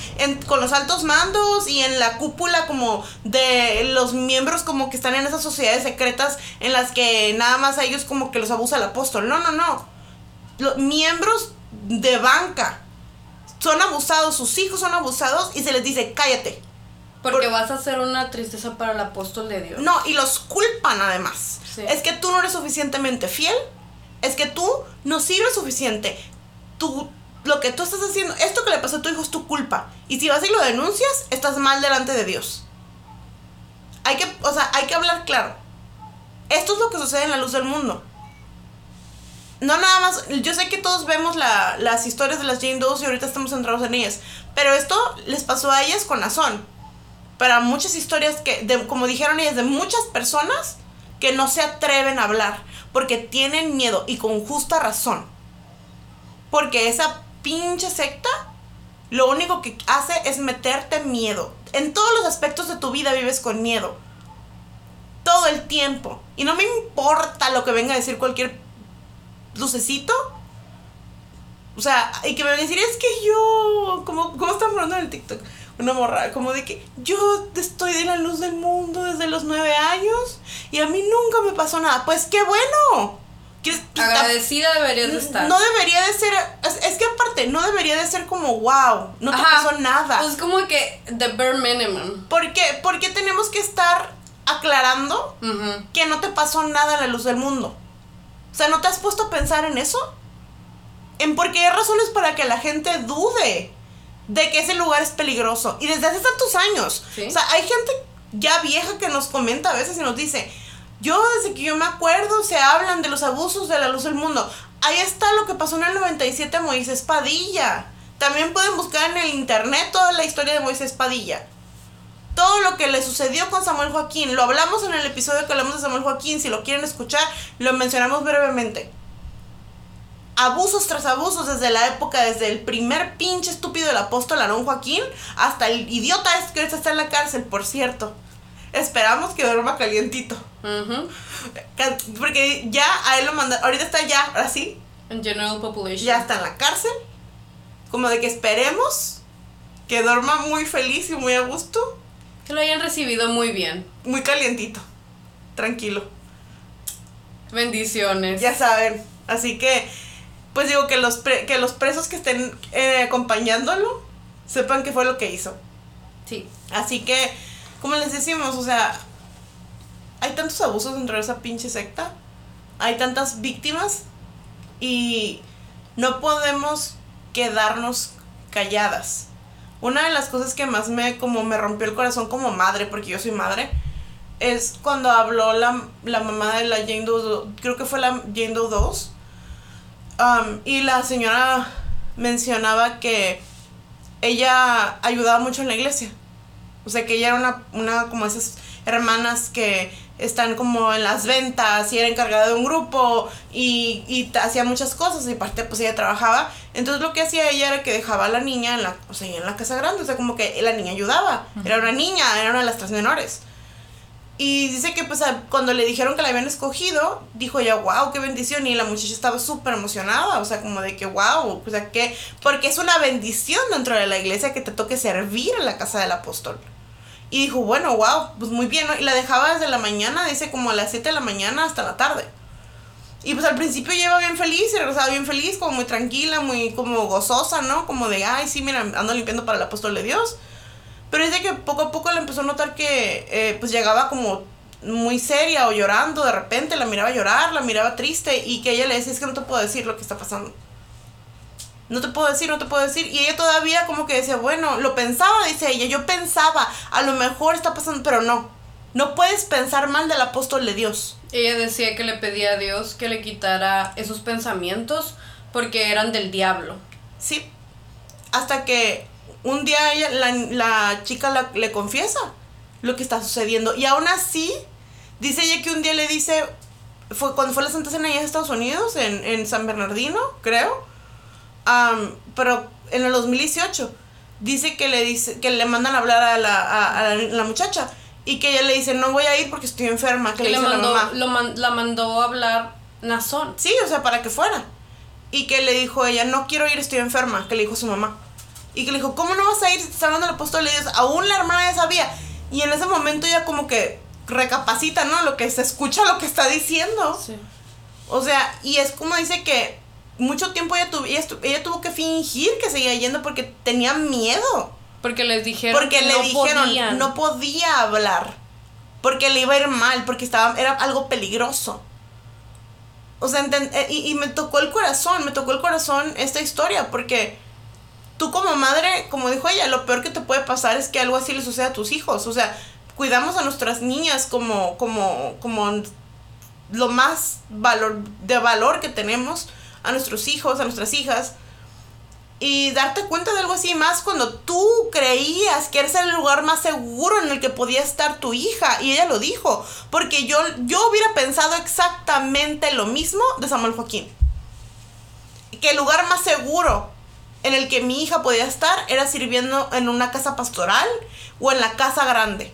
con los altos mandos y en la cúpula como de los miembros como que están en esas sociedades secretas en las que nada más a ellos como que los abusa el apóstol. No, no, no. Los miembros de banca son abusados, sus hijos son abusados y se les dice, cállate. Porque vas a ser una tristeza para el apóstol de Dios. No, y los culpan además. Es que tú no eres suficientemente fiel. Es que tú no sirves suficiente tú, lo que tú estás haciendo, esto que le pasó a tu hijo es tu culpa. Y si vas y lo denuncias, estás mal delante de Dios. Hay que, o sea, hay que hablar claro. Esto es lo que sucede en la luz del mundo. No nada más, yo sé que todos vemos las historias de las Jane Doe y ahorita estamos centrados en ellas, pero esto les pasó a ellas con Azón. Para muchas historias que, como dijeron ellas, de muchas personas que no se atreven a hablar porque tienen miedo y con justa razón. Porque esa pinche secta lo único que hace es meterte miedo. En todos los aspectos de tu vida vives con miedo. Todo el tiempo. Y no me importa lo que venga a decir cualquier lucecito. O sea, y que me van a decir, es que yo, como, ¿cómo están hablando en el TikTok? Una morra, como de que yo estoy de la luz del mundo desde los nueve años y a mí nunca me pasó nada. Pues qué bueno. Agradecida deberías de estar. No debería de ser. Es, que aparte, no debería de ser como wow, no te pasó nada. Pues como que the bare minimum. ¿Por qué? Porque tenemos que estar aclarando que no te pasó nada a la luz del mundo. O sea, ¿no te has puesto a pensar en eso? En por qué hay razones para que la gente dude de que ese lugar es peligroso. Y desde hace tantos años. O sea, hay gente ya vieja que nos comenta a veces y nos dice yo desde que yo me acuerdo se hablan de los abusos de la luz del mundo. Ahí está lo que pasó en el 97 a Moisés Padilla. También pueden buscar en el internet toda la historia de Moisés Padilla. Todo lo que le sucedió con Samuel Joaquín. Lo hablamos en el episodio que hablamos de Samuel Joaquín. Si lo quieren escuchar, lo mencionamos brevemente. Abusos tras abusos desde la época, desde el primer pinche estúpido del apóstol Aarón Joaquín hasta el idiota este que está en la cárcel, por cierto. Esperamos que duerma calientito. Porque ya a él lo mandaron. Ahorita está ya, ahora sí. En general population. Ya está en la cárcel. Como de que esperemos que duerma muy feliz y muy a gusto. Que lo hayan recibido muy bien. Muy calientito. Tranquilo. Bendiciones. Ya saben. Así que, pues digo que los, que los presos que estén eh, acompañándolo sepan qué fue lo que hizo. Sí. Así que como les decimos, o sea, hay tantos abusos dentro de esa pinche secta, hay tantas víctimas y no podemos quedarnos calladas. Una de las cosas que más me como me rompió el corazón como madre, porque yo soy madre, es cuando habló la, la mamá de la Jane Doe, creo que fue la Jane Doe 2, um, y la señora mencionaba que ella ayudaba mucho en la iglesia. O sea, que ella era una, una como esas hermanas que están como en las ventas y era encargada de un grupo y, y hacía muchas cosas y aparte pues ella trabajaba. Entonces lo que hacía ella era que dejaba a la niña en la, o sea, en la casa grande, o sea, como que la niña ayudaba. Era una niña, era una de las tres menores. Y dice que pues cuando le dijeron que la habían escogido, dijo ella, wow, qué bendición. Y la muchacha estaba súper emocionada, o sea, como de que, wow, o sea, que, porque es una bendición dentro de la iglesia que te toque servir en la casa del apóstol. Y dijo, bueno, wow, pues muy bien, ¿no? Y la dejaba desde la mañana, dice como a las 7 de la mañana hasta la tarde. Y pues al principio lleva bien feliz y regresaba bien feliz, como muy tranquila, muy como gozosa, ¿no? Como de, ay, sí, mira, ando limpiando para el apóstol de Dios. Pero dice que poco a poco le empezó a notar que eh, pues llegaba como muy seria o llorando de repente, la miraba llorar, la miraba triste y que ella le decía, es que no te puedo decir lo que está pasando no te puedo decir, no te puedo decir. Y ella todavía como que decía, bueno, lo pensaba, dice ella, yo pensaba, a lo mejor está pasando, pero no. No puedes pensar mal del apóstol de Dios. Ella decía que le pedía a Dios que le quitara esos pensamientos porque eran del diablo. Sí. Hasta que un día ella, la, la chica le confiesa lo que está sucediendo. Y aún así, dice ella que un día le dice, fue cuando fue la Santa Cena allá en Estados Unidos, en, en San Bernardino, creo, pero en el 2018, dice que le, dice, que le mandan a hablar a la, a, a la, la muchacha. Y que ella le dice, no voy a ir porque estoy enferma, que Que le le dice mandó, la mamá. lo man- la mandó a hablar Nazón. Sí, o sea, para que fuera. Y que le dijo ella, no quiero ir, estoy enferma, que le dijo su mamá. Y que le dijo, ¿cómo no vas a ir si te está hablando el apóstol de Dios? Aún la hermana ya sabía. Y en ese momento ella como que recapacita, ¿no? Lo que se escucha, lo que está diciendo. Sí. O sea, y es como dice que mucho tiempo ella, tuvo ella, estu- ella tuvo que fingir que seguía yendo porque tenía miedo. Porque les dijeron Porque que le no dijeron, podían. no podía hablar. Porque le iba a ir mal, porque estaba, era algo peligroso. O sea, eh, y, y me tocó el corazón, me tocó el corazón esta historia, porque tú como madre, como dijo ella, lo peor que te puede pasar es que algo así le suceda a tus hijos. O sea, cuidamos a nuestras niñas como, como, como lo más valor, de valor que tenemos, a nuestros hijos, a nuestras hijas. Y darte cuenta de algo así más cuando tú creías que eres el lugar más seguro en el que podía estar tu hija. Y ella lo dijo. Porque yo, yo hubiera pensado exactamente lo mismo de Samuel Joaquín. Que el lugar más seguro en el que mi hija podía estar era sirviendo en una casa pastoral o en la casa grande.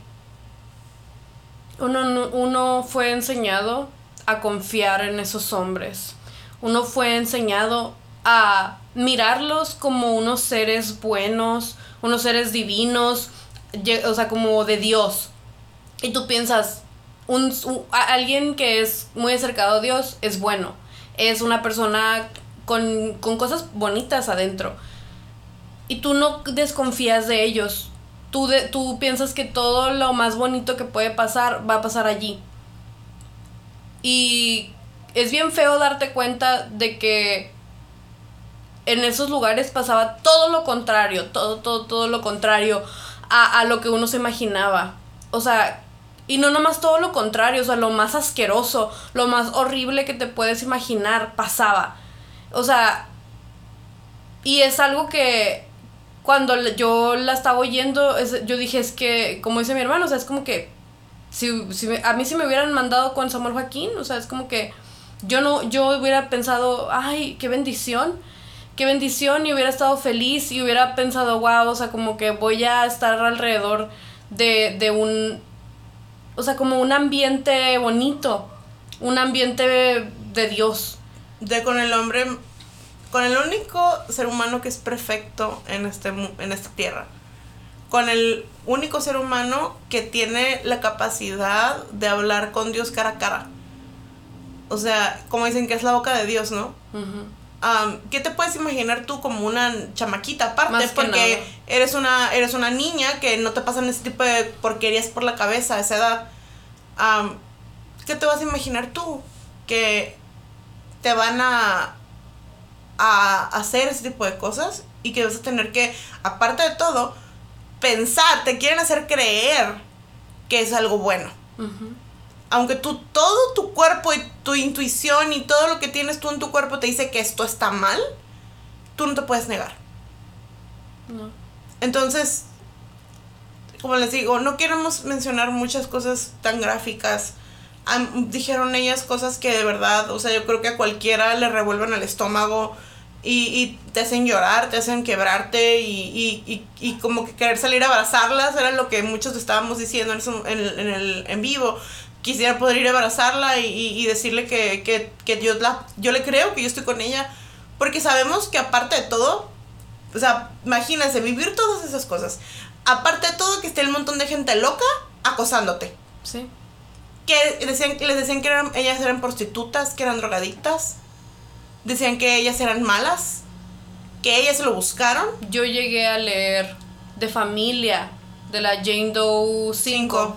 Uno, no- uno fue enseñado a confiar en esos hombres. Uno fue enseñado a mirarlos como unos seres buenos, unos seres divinos, o sea, como de Dios. Y tú piensas, un, alguien que es muy acercado a Dios es bueno. Es una persona con, con cosas bonitas adentro. Y tú no desconfías de ellos. Tú, de, tú piensas que todo lo más bonito que puede pasar va a pasar allí. Y es bien feo darte cuenta de que en esos lugares pasaba todo lo contrario, todo, todo, todo lo contrario a, a lo que uno se imaginaba. O sea, y no nomás todo lo contrario, o sea, lo más asqueroso, lo más horrible que te puedes imaginar pasaba. O sea, y es algo que cuando yo la estaba oyendo, es- yo dije, es que, como dice mi hermano, o sea, es como que si, si a mí si me hubieran mandado con Samuel Joaquín, o sea, es como que yo no, yo hubiera pensado, ay, qué bendición, qué bendición, y hubiera estado feliz y hubiera pensado, wow, o sea, como que voy a estar alrededor de, de un, o sea, como un ambiente bonito, un ambiente de Dios. De con el hombre, con el único ser humano que es perfecto en, este, en esta tierra. Con el único ser humano que tiene la capacidad de hablar con Dios cara a cara. O sea, como dicen que es la boca de Dios, ¿no? ¿Qué te puedes imaginar tú como una chamaquita aparte? Más Porque eres una, eres una niña que no te pasan ese tipo de porquerías por la cabeza a esa edad. ¿Qué te vas a imaginar tú? Que te van a, a hacer ese tipo de cosas y que vas a tener que, aparte de todo, pensar, te quieren hacer creer que es algo bueno aunque tú todo tu cuerpo y tu intuición y todo lo que tienes tú en tu cuerpo te dice que esto está mal, tú no te puedes negar. No. Entonces, como les digo, no queremos mencionar muchas cosas tan gráficas. Dijeron ellas cosas que de verdad, o sea, yo creo que a cualquiera le revuelven el estómago y, y te hacen llorar, te hacen quebrarte y, y, y, y como que querer salir a abrazarlas era lo que muchos estábamos diciendo en, en, en el en vivo. Quisiera poder ir a abrazarla y, y- y decirle que, que, que Dios la, yo le creo, que yo estoy con ella, porque sabemos que aparte de todo, o sea, imagínense, vivir todas esas cosas. Aparte de todo, que esté el montón de gente loca acosándote. Sí. Que decían, les decían que eran, ellas eran prostitutas, que eran drogadictas. Decían que ellas eran malas. Que ellas se lo buscaron. Yo llegué a leer de familia de la Jane Doe 5, Cinco.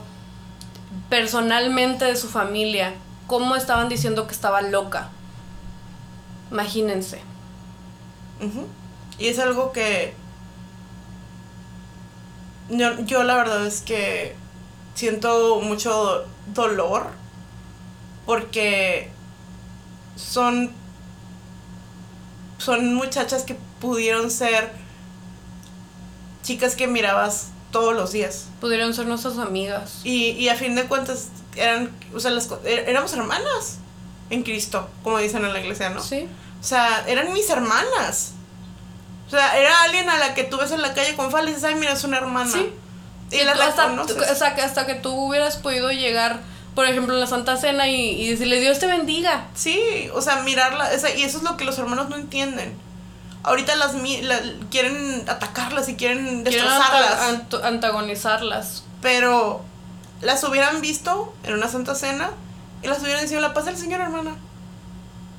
Personalmente de su familia, cómo estaban diciendo que estaba loca. Imagínense. Y es algo que... Yo, yo la verdad es que siento mucho dolor porque son son muchachas que pudieron ser chicas que mirabas todos los días. Pudieron ser nuestras amigas. Y, y a fin de cuentas, eran, o sea, las, er, éramos hermanas en Cristo, como dicen en la iglesia, ¿no? Sí. O sea, eran mis hermanas. O sea, era alguien a la que tú ves en la calle con falda y dices, ay, mira, es una hermana. Sí. Y la hasta, reconoces. hasta, que, hasta que tú hubieras podido llegar, por ejemplo, en la Santa Cena y, y decirle, Dios te bendiga. Sí, o sea, mirarla, o sea, y eso es lo que los hermanos no entienden. Ahorita las mi- la- quieren atacarlas y quieren destrozarlas. anta- ant- antagonizarlas. Pero las hubieran visto en una santa cena y las hubieran dicho la paz del Señor, hermana.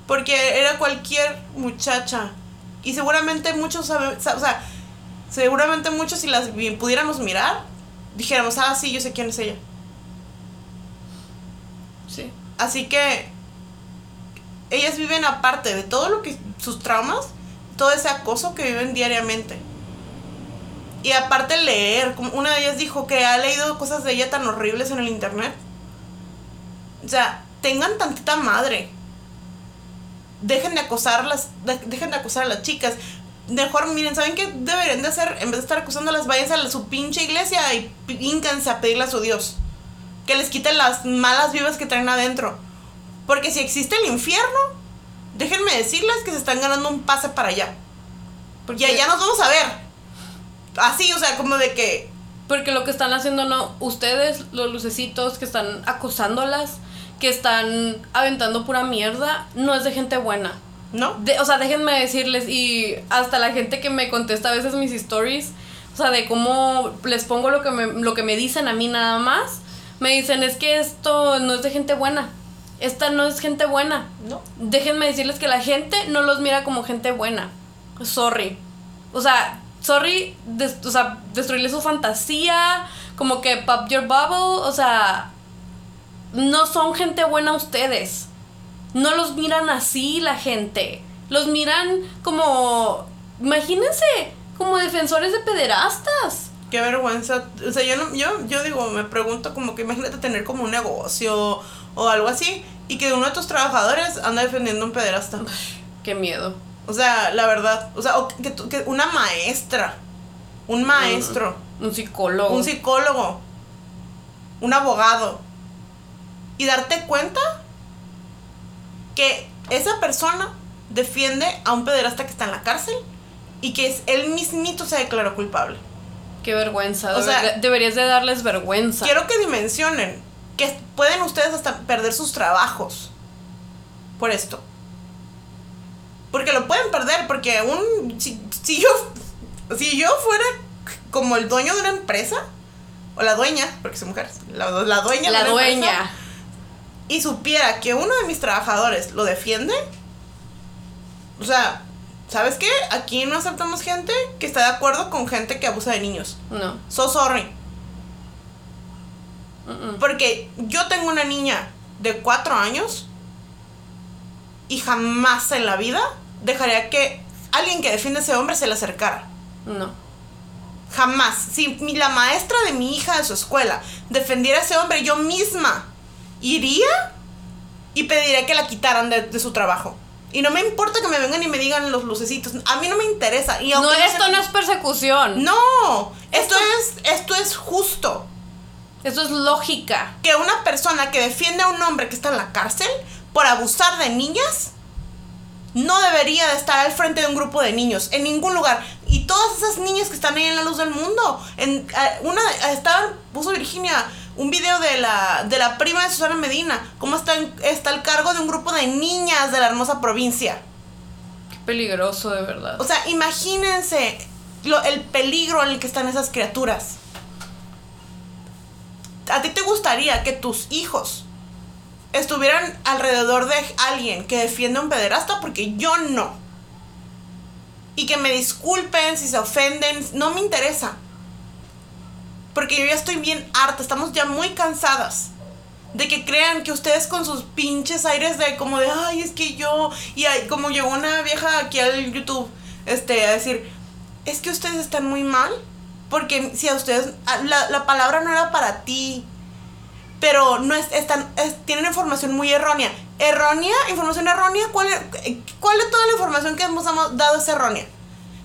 Porque era cualquier muchacha. Y seguramente muchos, o sea, seguramente muchos si las pudiéramos mirar, dijéramos, ah, sí, yo sé quién es ella. Sí. Así que ellas viven aparte de todo lo que sus traumas, todo ese acoso que viven diariamente. Y aparte leer, una de ellas dijo que ha leído cosas de ella tan horribles en el internet. O sea, tengan tantita madre. Dejen de acosarlas, de- dejen de acosar a las chicas. Mejor, miren, ¿saben qué deberían de hacer? En vez de estar acusándolas, váyanse a su pinche iglesia y híncanse a pedirle a su Dios que les quiten las malas vibras que traen adentro. Porque si existe el infierno, déjenme decirles que se están ganando un pase para allá. Porque allá nos vamos a ver. Así, o sea, como de que. Porque lo que están haciendo, no, ustedes, los lucecitos que están acosándolas, que están aventando pura mierda, no es de gente buena. ¿No? De- o sea, déjenme decirles, y hasta la gente que me contesta a veces mis stories, o sea, de cómo les pongo lo que me, lo que me dicen a mí nada más, me dicen, es que esto no es de gente buena. Esta no es gente buena. No. Déjenme decirles que la gente no los mira como gente buena. Sorry. O sea, sorry, des- o sea, destruirle su fantasía, como que pop your bubble, o sea, no son gente buena ustedes. No los miran así la gente. Los miran como, imagínense, como defensores de pederastas. Qué vergüenza. O sea, yo, no, yo, yo digo, me pregunto como que imagínate tener como un negocio o algo así y que uno de tus trabajadores anda defendiendo a un pederasta. Qué miedo. O sea, la verdad. O sea, o que, una maestra, un maestro, Un psicólogo. un psicólogo, un abogado. Y darte cuenta que esa persona defiende a un pederasta que está en la cárcel y que es él mismito se declaró culpable. Qué vergüenza. O sea, Deber- deberías de darles vergüenza. Quiero que dimensionen que pueden ustedes hasta perder sus trabajos por esto. Porque lo pueden perder, porque un si, si yo si yo fuera como el dueño de una empresa o la dueña, porque soy mujer, la, la dueña La de una empresa, dueña. y supiera que uno de mis trabajadores lo defiende, o sea, ¿sabes qué? Aquí no aceptamos gente que está de acuerdo con gente que abusa de niños. No. So sorry. Porque yo tengo una niña de cuatro años y jamás en la vida dejaría que alguien que defiende a ese hombre se le acercara. No. Jamás. Si mi- la maestra de mi hija de su escuela defendiera a ese hombre, yo misma iría y pediría que la quitaran de, de su trabajo. Y no me importa que me vengan y me digan los lucecitos. A mí no me interesa. Y No, esto sea- no es persecución. No, esto es, esto es justo. Esto es lógica. que una persona que defiende a un hombre que está en la cárcel por abusar de niñas no debería de estar al frente de un grupo de niños en ningún lugar y todas esas niñas que están ahí en la luz del mundo en una estaba puso Virginia un video de la de la prima de Susana Medina cómo está está al cargo de un grupo de niñas de la hermosa provincia Qué peligroso, de verdad. o sea imagínense lo- el peligro en el que están esas criaturas ¿A ti te gustaría que tus hijos estuvieran alrededor de alguien que defiende un pederasta? Porque yo no. Y que me disculpen si se ofenden, no me interesa. Porque yo ya estoy bien harta, estamos ya muy cansadas de que crean que ustedes con sus pinches aires de como de, ay, es que yo, y como llegó una vieja aquí al YouTube, este, a decir, es que ustedes están muy mal, porque si a ustedes, a- la, la palabra no era para ti, pero no es, están, es- tienen información muy errónea. ¿Errónea? ¿Información errónea? ¿Cuál, es- ¿Cuál de toda la información que hemos dado es errónea?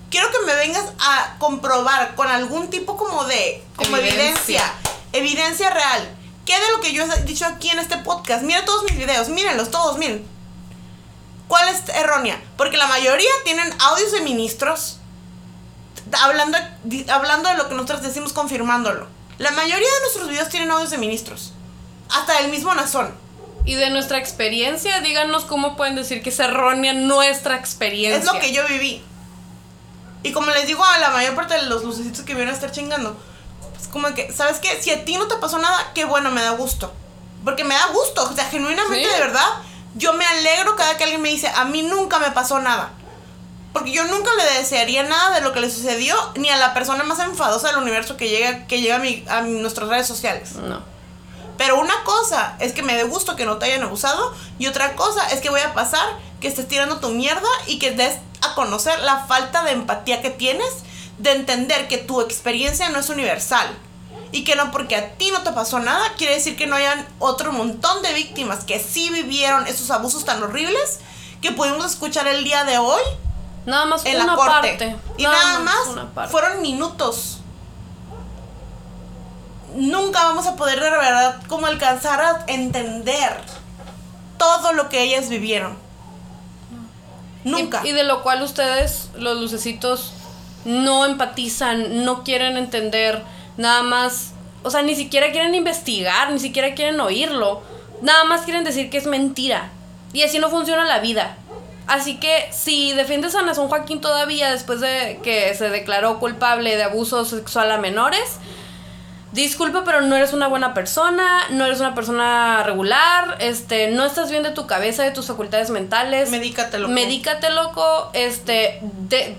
quiero que me vengas a comprobar con algún tipo como de como evidencia, evidencia, real. ¿Qué de lo que yo he dicho aquí en este podcast? Mira todos mis videos, mírenlos todos, miren. ¿Cuál es errónea? Porque la mayoría tienen audios de ministros hablando, hablando de lo que nosotros decimos confirmándolo. La mayoría de nuestros videos tienen audios de ministros. Hasta el mismo Nazón. Y de nuestra experiencia, díganos cómo pueden decir que es errónea nuestra experiencia. Es lo que yo viví. Y como les digo a la mayor parte de los lucecitos que vienen a estar chingando, es como que, ¿sabes qué? Si a ti no te pasó nada, qué bueno, me da gusto. Porque me da gusto, o sea, genuinamente de verdad, yo me alegro cada que alguien me dice, a mí nunca me pasó nada. Porque yo nunca le desearía nada de lo que le sucedió, ni a la persona más enfadosa del universo que llega, que llega a, mi, a nuestras redes sociales. No. Pero una cosa es que me dé gusto que no te hayan abusado, y otra cosa es que voy a pasar que estés tirando tu mierda y que des a conocer la falta de empatía que tienes de entender que tu experiencia no es universal. Y que no porque a ti no te pasó nada, quiere decir que no hayan otro montón de víctimas que sí vivieron esos abusos tan horribles que pudimos escuchar el día de hoy. Nada más en una Parte. Y nada, más, fueron minutos. Nunca vamos a poder de verdad como alcanzar a entender todo lo que ellas vivieron. Nunca. Y, de lo cual ustedes, los lucecitos, no empatizan, no quieren entender, nada más, o sea, ni siquiera quieren investigar, ni siquiera quieren oírlo, nada más quieren decir que es mentira. Y así no funciona la vida. Así que si defiendes a Nazón Joaquín todavía después de que se declaró culpable de abuso sexual a menores, disculpa, pero no eres una buena persona, no eres una persona regular, este, no estás bien de tu cabeza, de tus facultades mentales. Medícate loco. Medícate loco, este, de,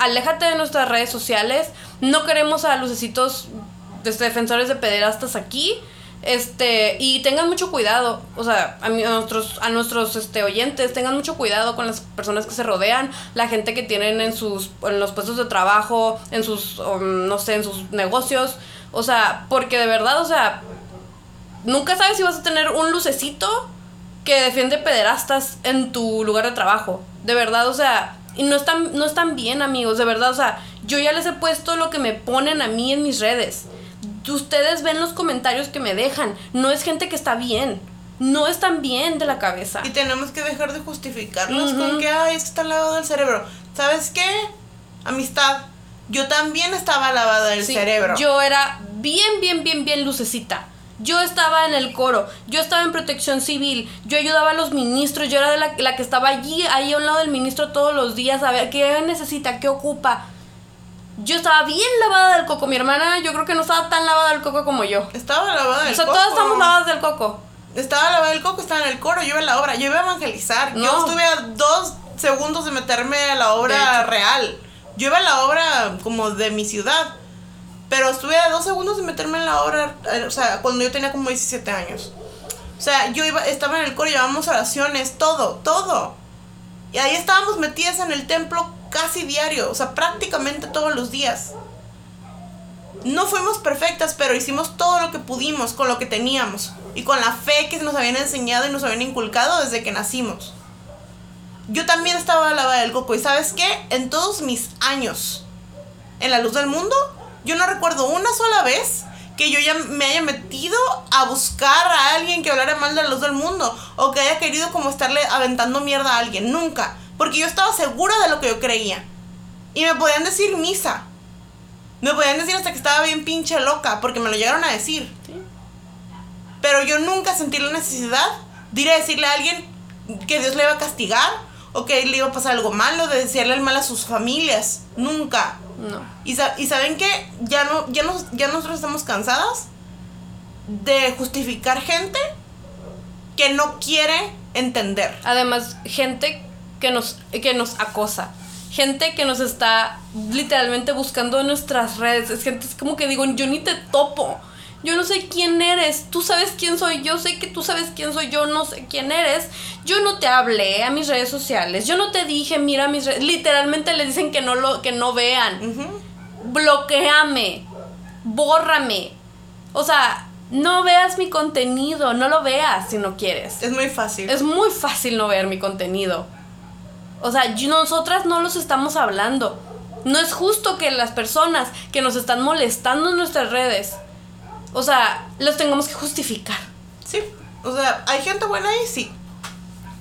aléjate de nuestras redes sociales. No queremos a lucecitos este, defensores de pederastas aquí. Este, y tengan mucho cuidado, o sea, a, nuestros, a nuestros este, oyentes, tengan mucho cuidado con las personas que se rodean, la gente que tienen en sus, en los puestos de trabajo, en sus, um, no sé, en sus negocios, o sea, porque de verdad, o sea, nunca sabes si vas a tener un lucecito que defiende pederastas en tu lugar de trabajo. De verdad, o sea, y no están, no están bien, amigos, de verdad, o sea, yo ya les he puesto lo que me ponen a mí en mis redes. Ustedes ven los comentarios que me dejan. No es gente que está bien. No están bien de la cabeza. Y tenemos que dejar de justificarlos con que, ay, es que está lavado del cerebro. ¿Sabes qué? Amistad. Yo también estaba lavada del cerebro. Yo era bien, bien, bien, bien lucecita. Yo estaba en el coro, yo estaba en protección civil, yo ayudaba a los ministros, yo era de la, que estaba allí, ahí a un lado del ministro todos los días, a ver qué necesita, qué ocupa. Yo estaba bien lavada del coco, mi hermana yo creo que no estaba tan lavada del coco como yo. Estaba lavada del coco. O sea, todas estamos lavadas del coco. Estaba lavada del coco, estaba en el coro, yo iba a la obra, yo iba a evangelizar. Yo estuve a dos segundos de meterme a la obra real. Yo iba a la obra como de mi ciudad pero estuve a dos segundos de meterme en la obra, eh, o sea, cuando yo tenía como 17 años. O sea, yo iba, estaba en el coro, llevábamos oraciones, todo, todo. Y ahí estábamos metidas en el templo casi diario, o sea, prácticamente todos los días. No fuimos perfectas, pero hicimos todo lo que pudimos con lo que teníamos y con la fe que nos habían enseñado y nos habían inculcado desde que nacimos. Yo también estaba a la del coco y sabes qué, en todos mis años en la luz del mundo, yo no recuerdo una sola vez que yo ya me haya metido a buscar a alguien que hablara mal de la luz del mundo o que haya querido como estarle aventando mierda a alguien. Nunca. Porque yo estaba segura de lo que yo creía. Y me podían decir misa. Me podían decir hasta que estaba bien pinche loca, porque me lo llegaron a decir. Pero yo nunca sentí la necesidad de ir a decirle a alguien que Dios le iba a castigar o que le iba a pasar algo malo, de decirle el mal a sus familias. Nunca. No. Y, saben que ya, no, ya, nos, ya nosotros estamos cansadas de justificar gente que no quiere entender. Además, gente que nos, que nos acosa. Gente que nos está literalmente buscando en nuestras redes. Es gente, es como que digo, yo ni te topo. Yo no sé quién eres. Tú sabes quién soy yo. Sé que tú sabes quién soy yo. No sé quién eres. Yo no te hablé a mis redes sociales. Yo no te dije, mira mis redes. Literalmente le dicen que no lo, que no vean. Bloqueame. Bórrame. O sea, no veas mi contenido. No lo veas si no quieres. Es muy fácil. Es muy fácil no ver mi contenido. O sea, nosotras no los estamos hablando. No es justo que las personas que nos están molestando en nuestras redes, o sea, los tengamos que justificar. Sí, o sea, hay gente buena ahí, sí.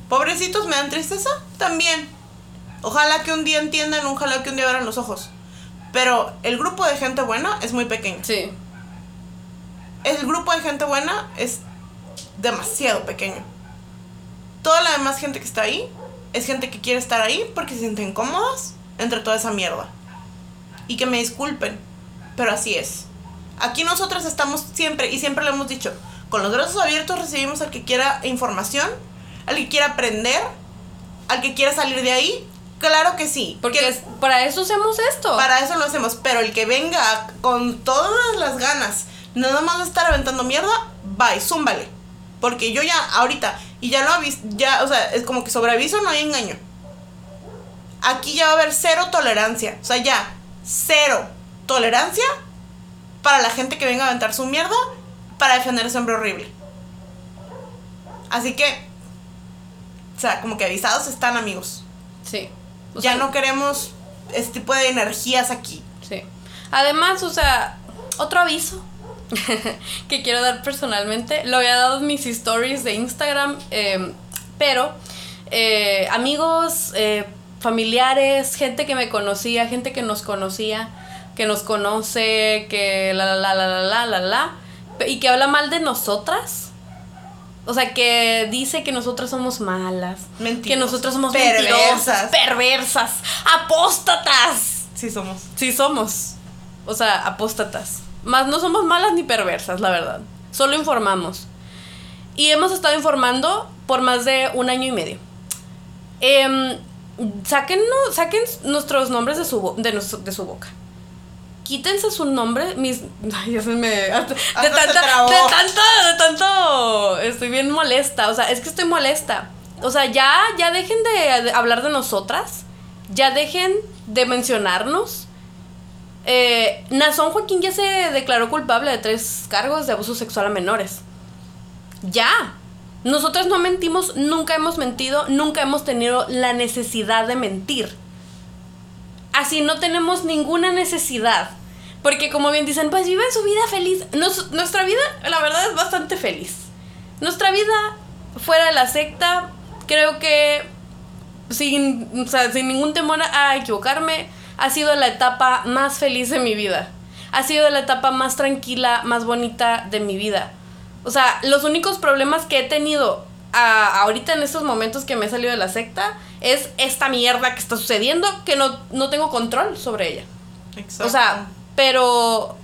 Pobrecitos, me dan tristeza, también. Ojalá que un día entiendan, ojalá que un día abran los ojos. Pero el grupo de gente buena es muy pequeño. Sí. El grupo de gente buena es demasiado pequeño. Toda la demás gente que está ahí es gente que quiere estar ahí porque se sienten cómodas entre toda esa mierda. Y que me disculpen, pero así es. Aquí nosotros estamos siempre, y siempre lo hemos dicho, con los brazos abiertos recibimos al que quiera información, al que quiera aprender, al que quiera salir de ahí. Claro que sí. Porque para eso hacemos esto. Para eso lo hacemos. Pero el que venga con todas las ganas, nada más de estar aventando mierda, bye, zúmbale. Porque yo ya, ahorita, y ya lo aviso, ya, o sea, es como que sobre aviso no hay engaño. Aquí ya va a haber cero tolerancia. O sea, ya, cero tolerancia para la gente que venga a aventar su mierda para defender ese hombre horrible. Así que, o sea, como que avisados están amigos. Sí. ya no queremos este tipo de energías aquí. Sí. Además, o sea, otro aviso que quiero dar personalmente. Lo había dado en mis stories de Instagram, em, pero eh, amigos, eh, familiares, gente que me conocía, gente que nos conocía, que nos conoce, que la la la la la la la y que habla mal de nosotras. O sea, que dice que nosotras somos malas. Que nosotras somos perversas. perversas, apóstatas. Sí somos. Sí somos. O sea, apóstatas. Más no somos malas ni perversas, la verdad. Solo informamos. Y hemos estado informando por más de un año y medio. Eh, saquen, saquen nuestros nombres de su, de, de su boca quítense su nombre, mis... Ay, ya se me... De, tanta, de tanto, de tanto... Estoy bien molesta, o sea, es que estoy molesta. O sea, ya, ya dejen de, hablar de nosotras, ya dejen de mencionarnos. Eh, Joaquín ya se declaró culpable de tres cargos de abuso sexual a menores. Ya. Nosotras no mentimos, nunca hemos mentido, nunca hemos tenido la necesidad de mentir así no tenemos ninguna necesidad. Porque como bien dicen, pues viven su vida feliz. nuestra vida, la verdad, es bastante feliz. Nuestra vida fuera de la secta, creo que sin, sin ningún temor a equivocarme, ha sido la etapa más feliz de mi vida. Ha sido la etapa más tranquila, más bonita de mi vida. O sea, los únicos problemas que he tenido ahorita en estos momentos que me he salido de la secta es esta mierda que está sucediendo que no, no tengo control sobre ella. Exacto. O sea, pero...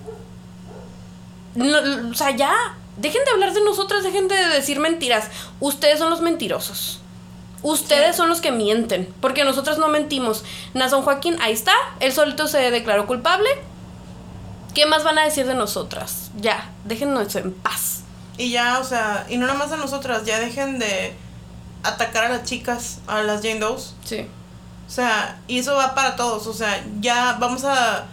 o sea, ya. Dejen de hablar de nosotras, dejen de decir mentiras. Ustedes son los mentirosos. Ustedes son los que mienten, porque nosotras no mentimos. Nazón Joaquín, ahí está, él solito se declaró culpable. ¿Qué más van a decir de nosotras? Ya, déjennos en paz. Y ya, o sea, y no nada más de nosotras, ya dejen de atacar a las chicas, a las Jane Doe's. Sí. O sea, y eso va para todos, o sea, ya vamos a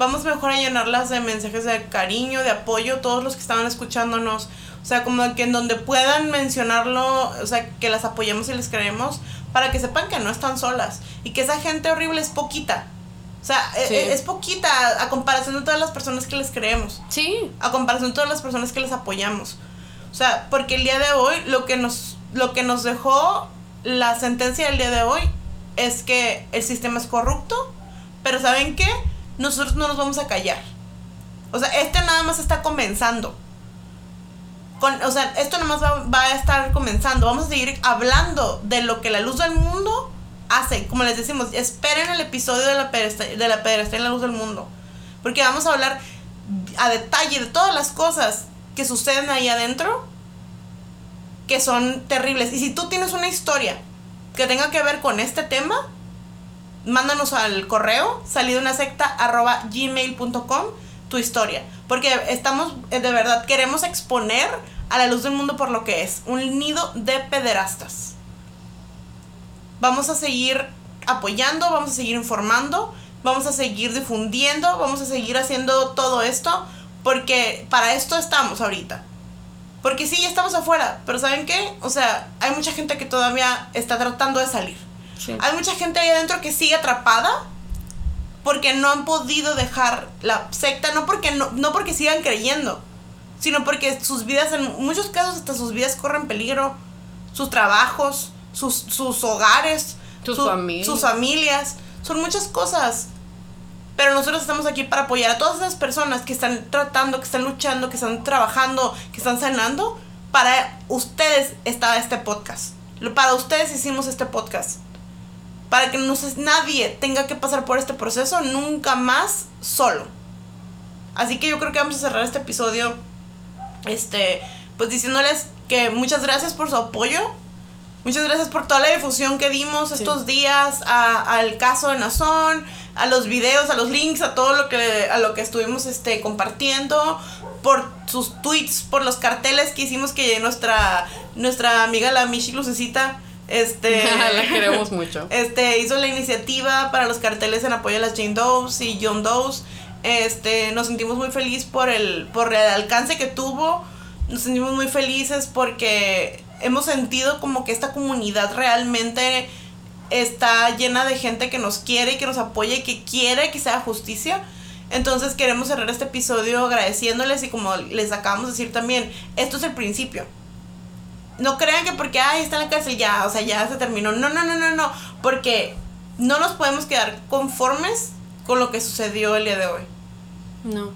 vamos mejor a llenarlas de mensajes de cariño, de apoyo, todos los que estaban escuchándonos. O sea, como que en donde puedan mencionarlo, o sea, que las apoyemos y les creemos, para que sepan que no están solas y que esa gente horrible es poquita. O sea, e, e, es, poquita a, comparación de todas las personas que les creemos. Sí. A comparación de todas las personas que les apoyamos. O sea, porque el día de hoy lo que nos, lo que nos dejó la sentencia del día de hoy es que el sistema es corrupto, pero ¿saben qué? Nosotros no nos vamos a callar. O sea, este nada más está comenzando. Con, o sea, esto nada más va, a estar comenzando. Vamos a seguir hablando de lo que la luz del mundo hace. Como les decimos, esperen el episodio de la, de la pederastia en la luz del mundo. Porque vamos a hablar a detalle de todas las cosas que suceden ahí adentro que son terribles. Y si tú tienes una historia que tenga que ver con este tema, mándanos al correo gmail.com tu historia. Porque estamos, eh, de verdad, queremos exponer a la luz del mundo por lo que es un nido de pederastas vamos a seguir apoyando, vamos a seguir informando, vamos a seguir difundiendo, vamos a seguir haciendo todo esto, porque para esto estamos ahorita. Porque sí, estamos afuera, pero ¿saben qué? O sea, hay mucha gente que todavía está tratando de salir. Hay mucha gente ahí adentro que sigue atrapada porque no han podido dejar la secta, no porque, no, no porque sigan creyendo, sino porque sus vidas, en muchos casos hasta sus vidas corren peligro, sus trabajos, sus, sus hogares, Sus su- familias. sus familias, son muchas cosas. Pero nosotros estamos aquí para apoyar a todas esas personas que están tratando, que están luchando, que están trabajando, que están sanando. Para ustedes está este podcast. Para ustedes hicimos este podcast. Para que no nadie tenga que pasar por este proceso nunca más solo. Así que yo creo que vamos a cerrar este episodio. Este, pues diciéndoles que muchas gracias por su apoyo. Muchas gracias por toda la difusión que dimos estos días al caso de Nazón, a los videos, a los links, a todo lo que a lo que estuvimos este compartiendo, por sus tweets, por los carteles que hicimos que nuestra nuestra amiga la Michi Lucecita este la queremos mucho. este hizo la iniciativa para los carteles en apoyo a las Jane Does y John Does. Este, nos sentimos muy felices por el por el alcance que tuvo. Nos sentimos muy felices porque hemos sentido como que esta comunidad realmente está llena de gente que nos quiere y que nos apoya y que quiere que sea justicia. Entonces queremos cerrar este episodio agradeciéndoles y como les acabamos de decir también, esto es el principio. No crean que porque, ay, está en la cárcel ya, o sea, ya se terminó. No, no, no, no, no. Porque no nos podemos quedar conformes con lo que sucedió el día de hoy. No.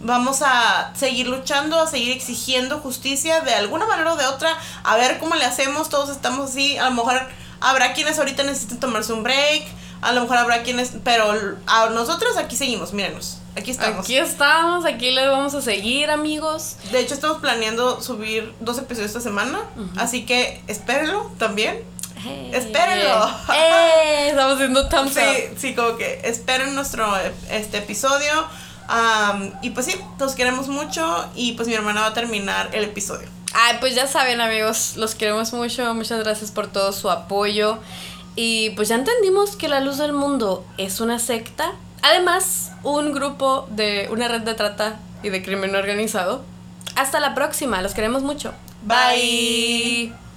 Vamos a seguir luchando, a seguir exigiendo justicia de alguna manera o de otra, a ver cómo le hacemos, todos estamos así, a lo mejor habrá quienes ahorita necesiten tomarse un break, a lo mejor habrá quienes, pero a nosotros aquí seguimos, mírenos, aquí estamos. Aquí estamos, aquí les vamos a seguir, amigos. De hecho, estamos planeando subir dos episodios esta semana, así que espérenlo también. Espérenlo. ¡Eh! Estamos haciendo thumbs Sí, up. sí, como que esperen nuestro este episodio. y pues sí, los queremos mucho y pues mi hermana va a terminar el episodio. Ay, pues ya saben, amigos, los queremos mucho. Muchas gracias por todo su apoyo. Y pues ya entendimos que la luz del mundo es una secta. Además, un grupo de una red de trata y de crimen organizado. Hasta la próxima, los queremos mucho. Bye. Bye.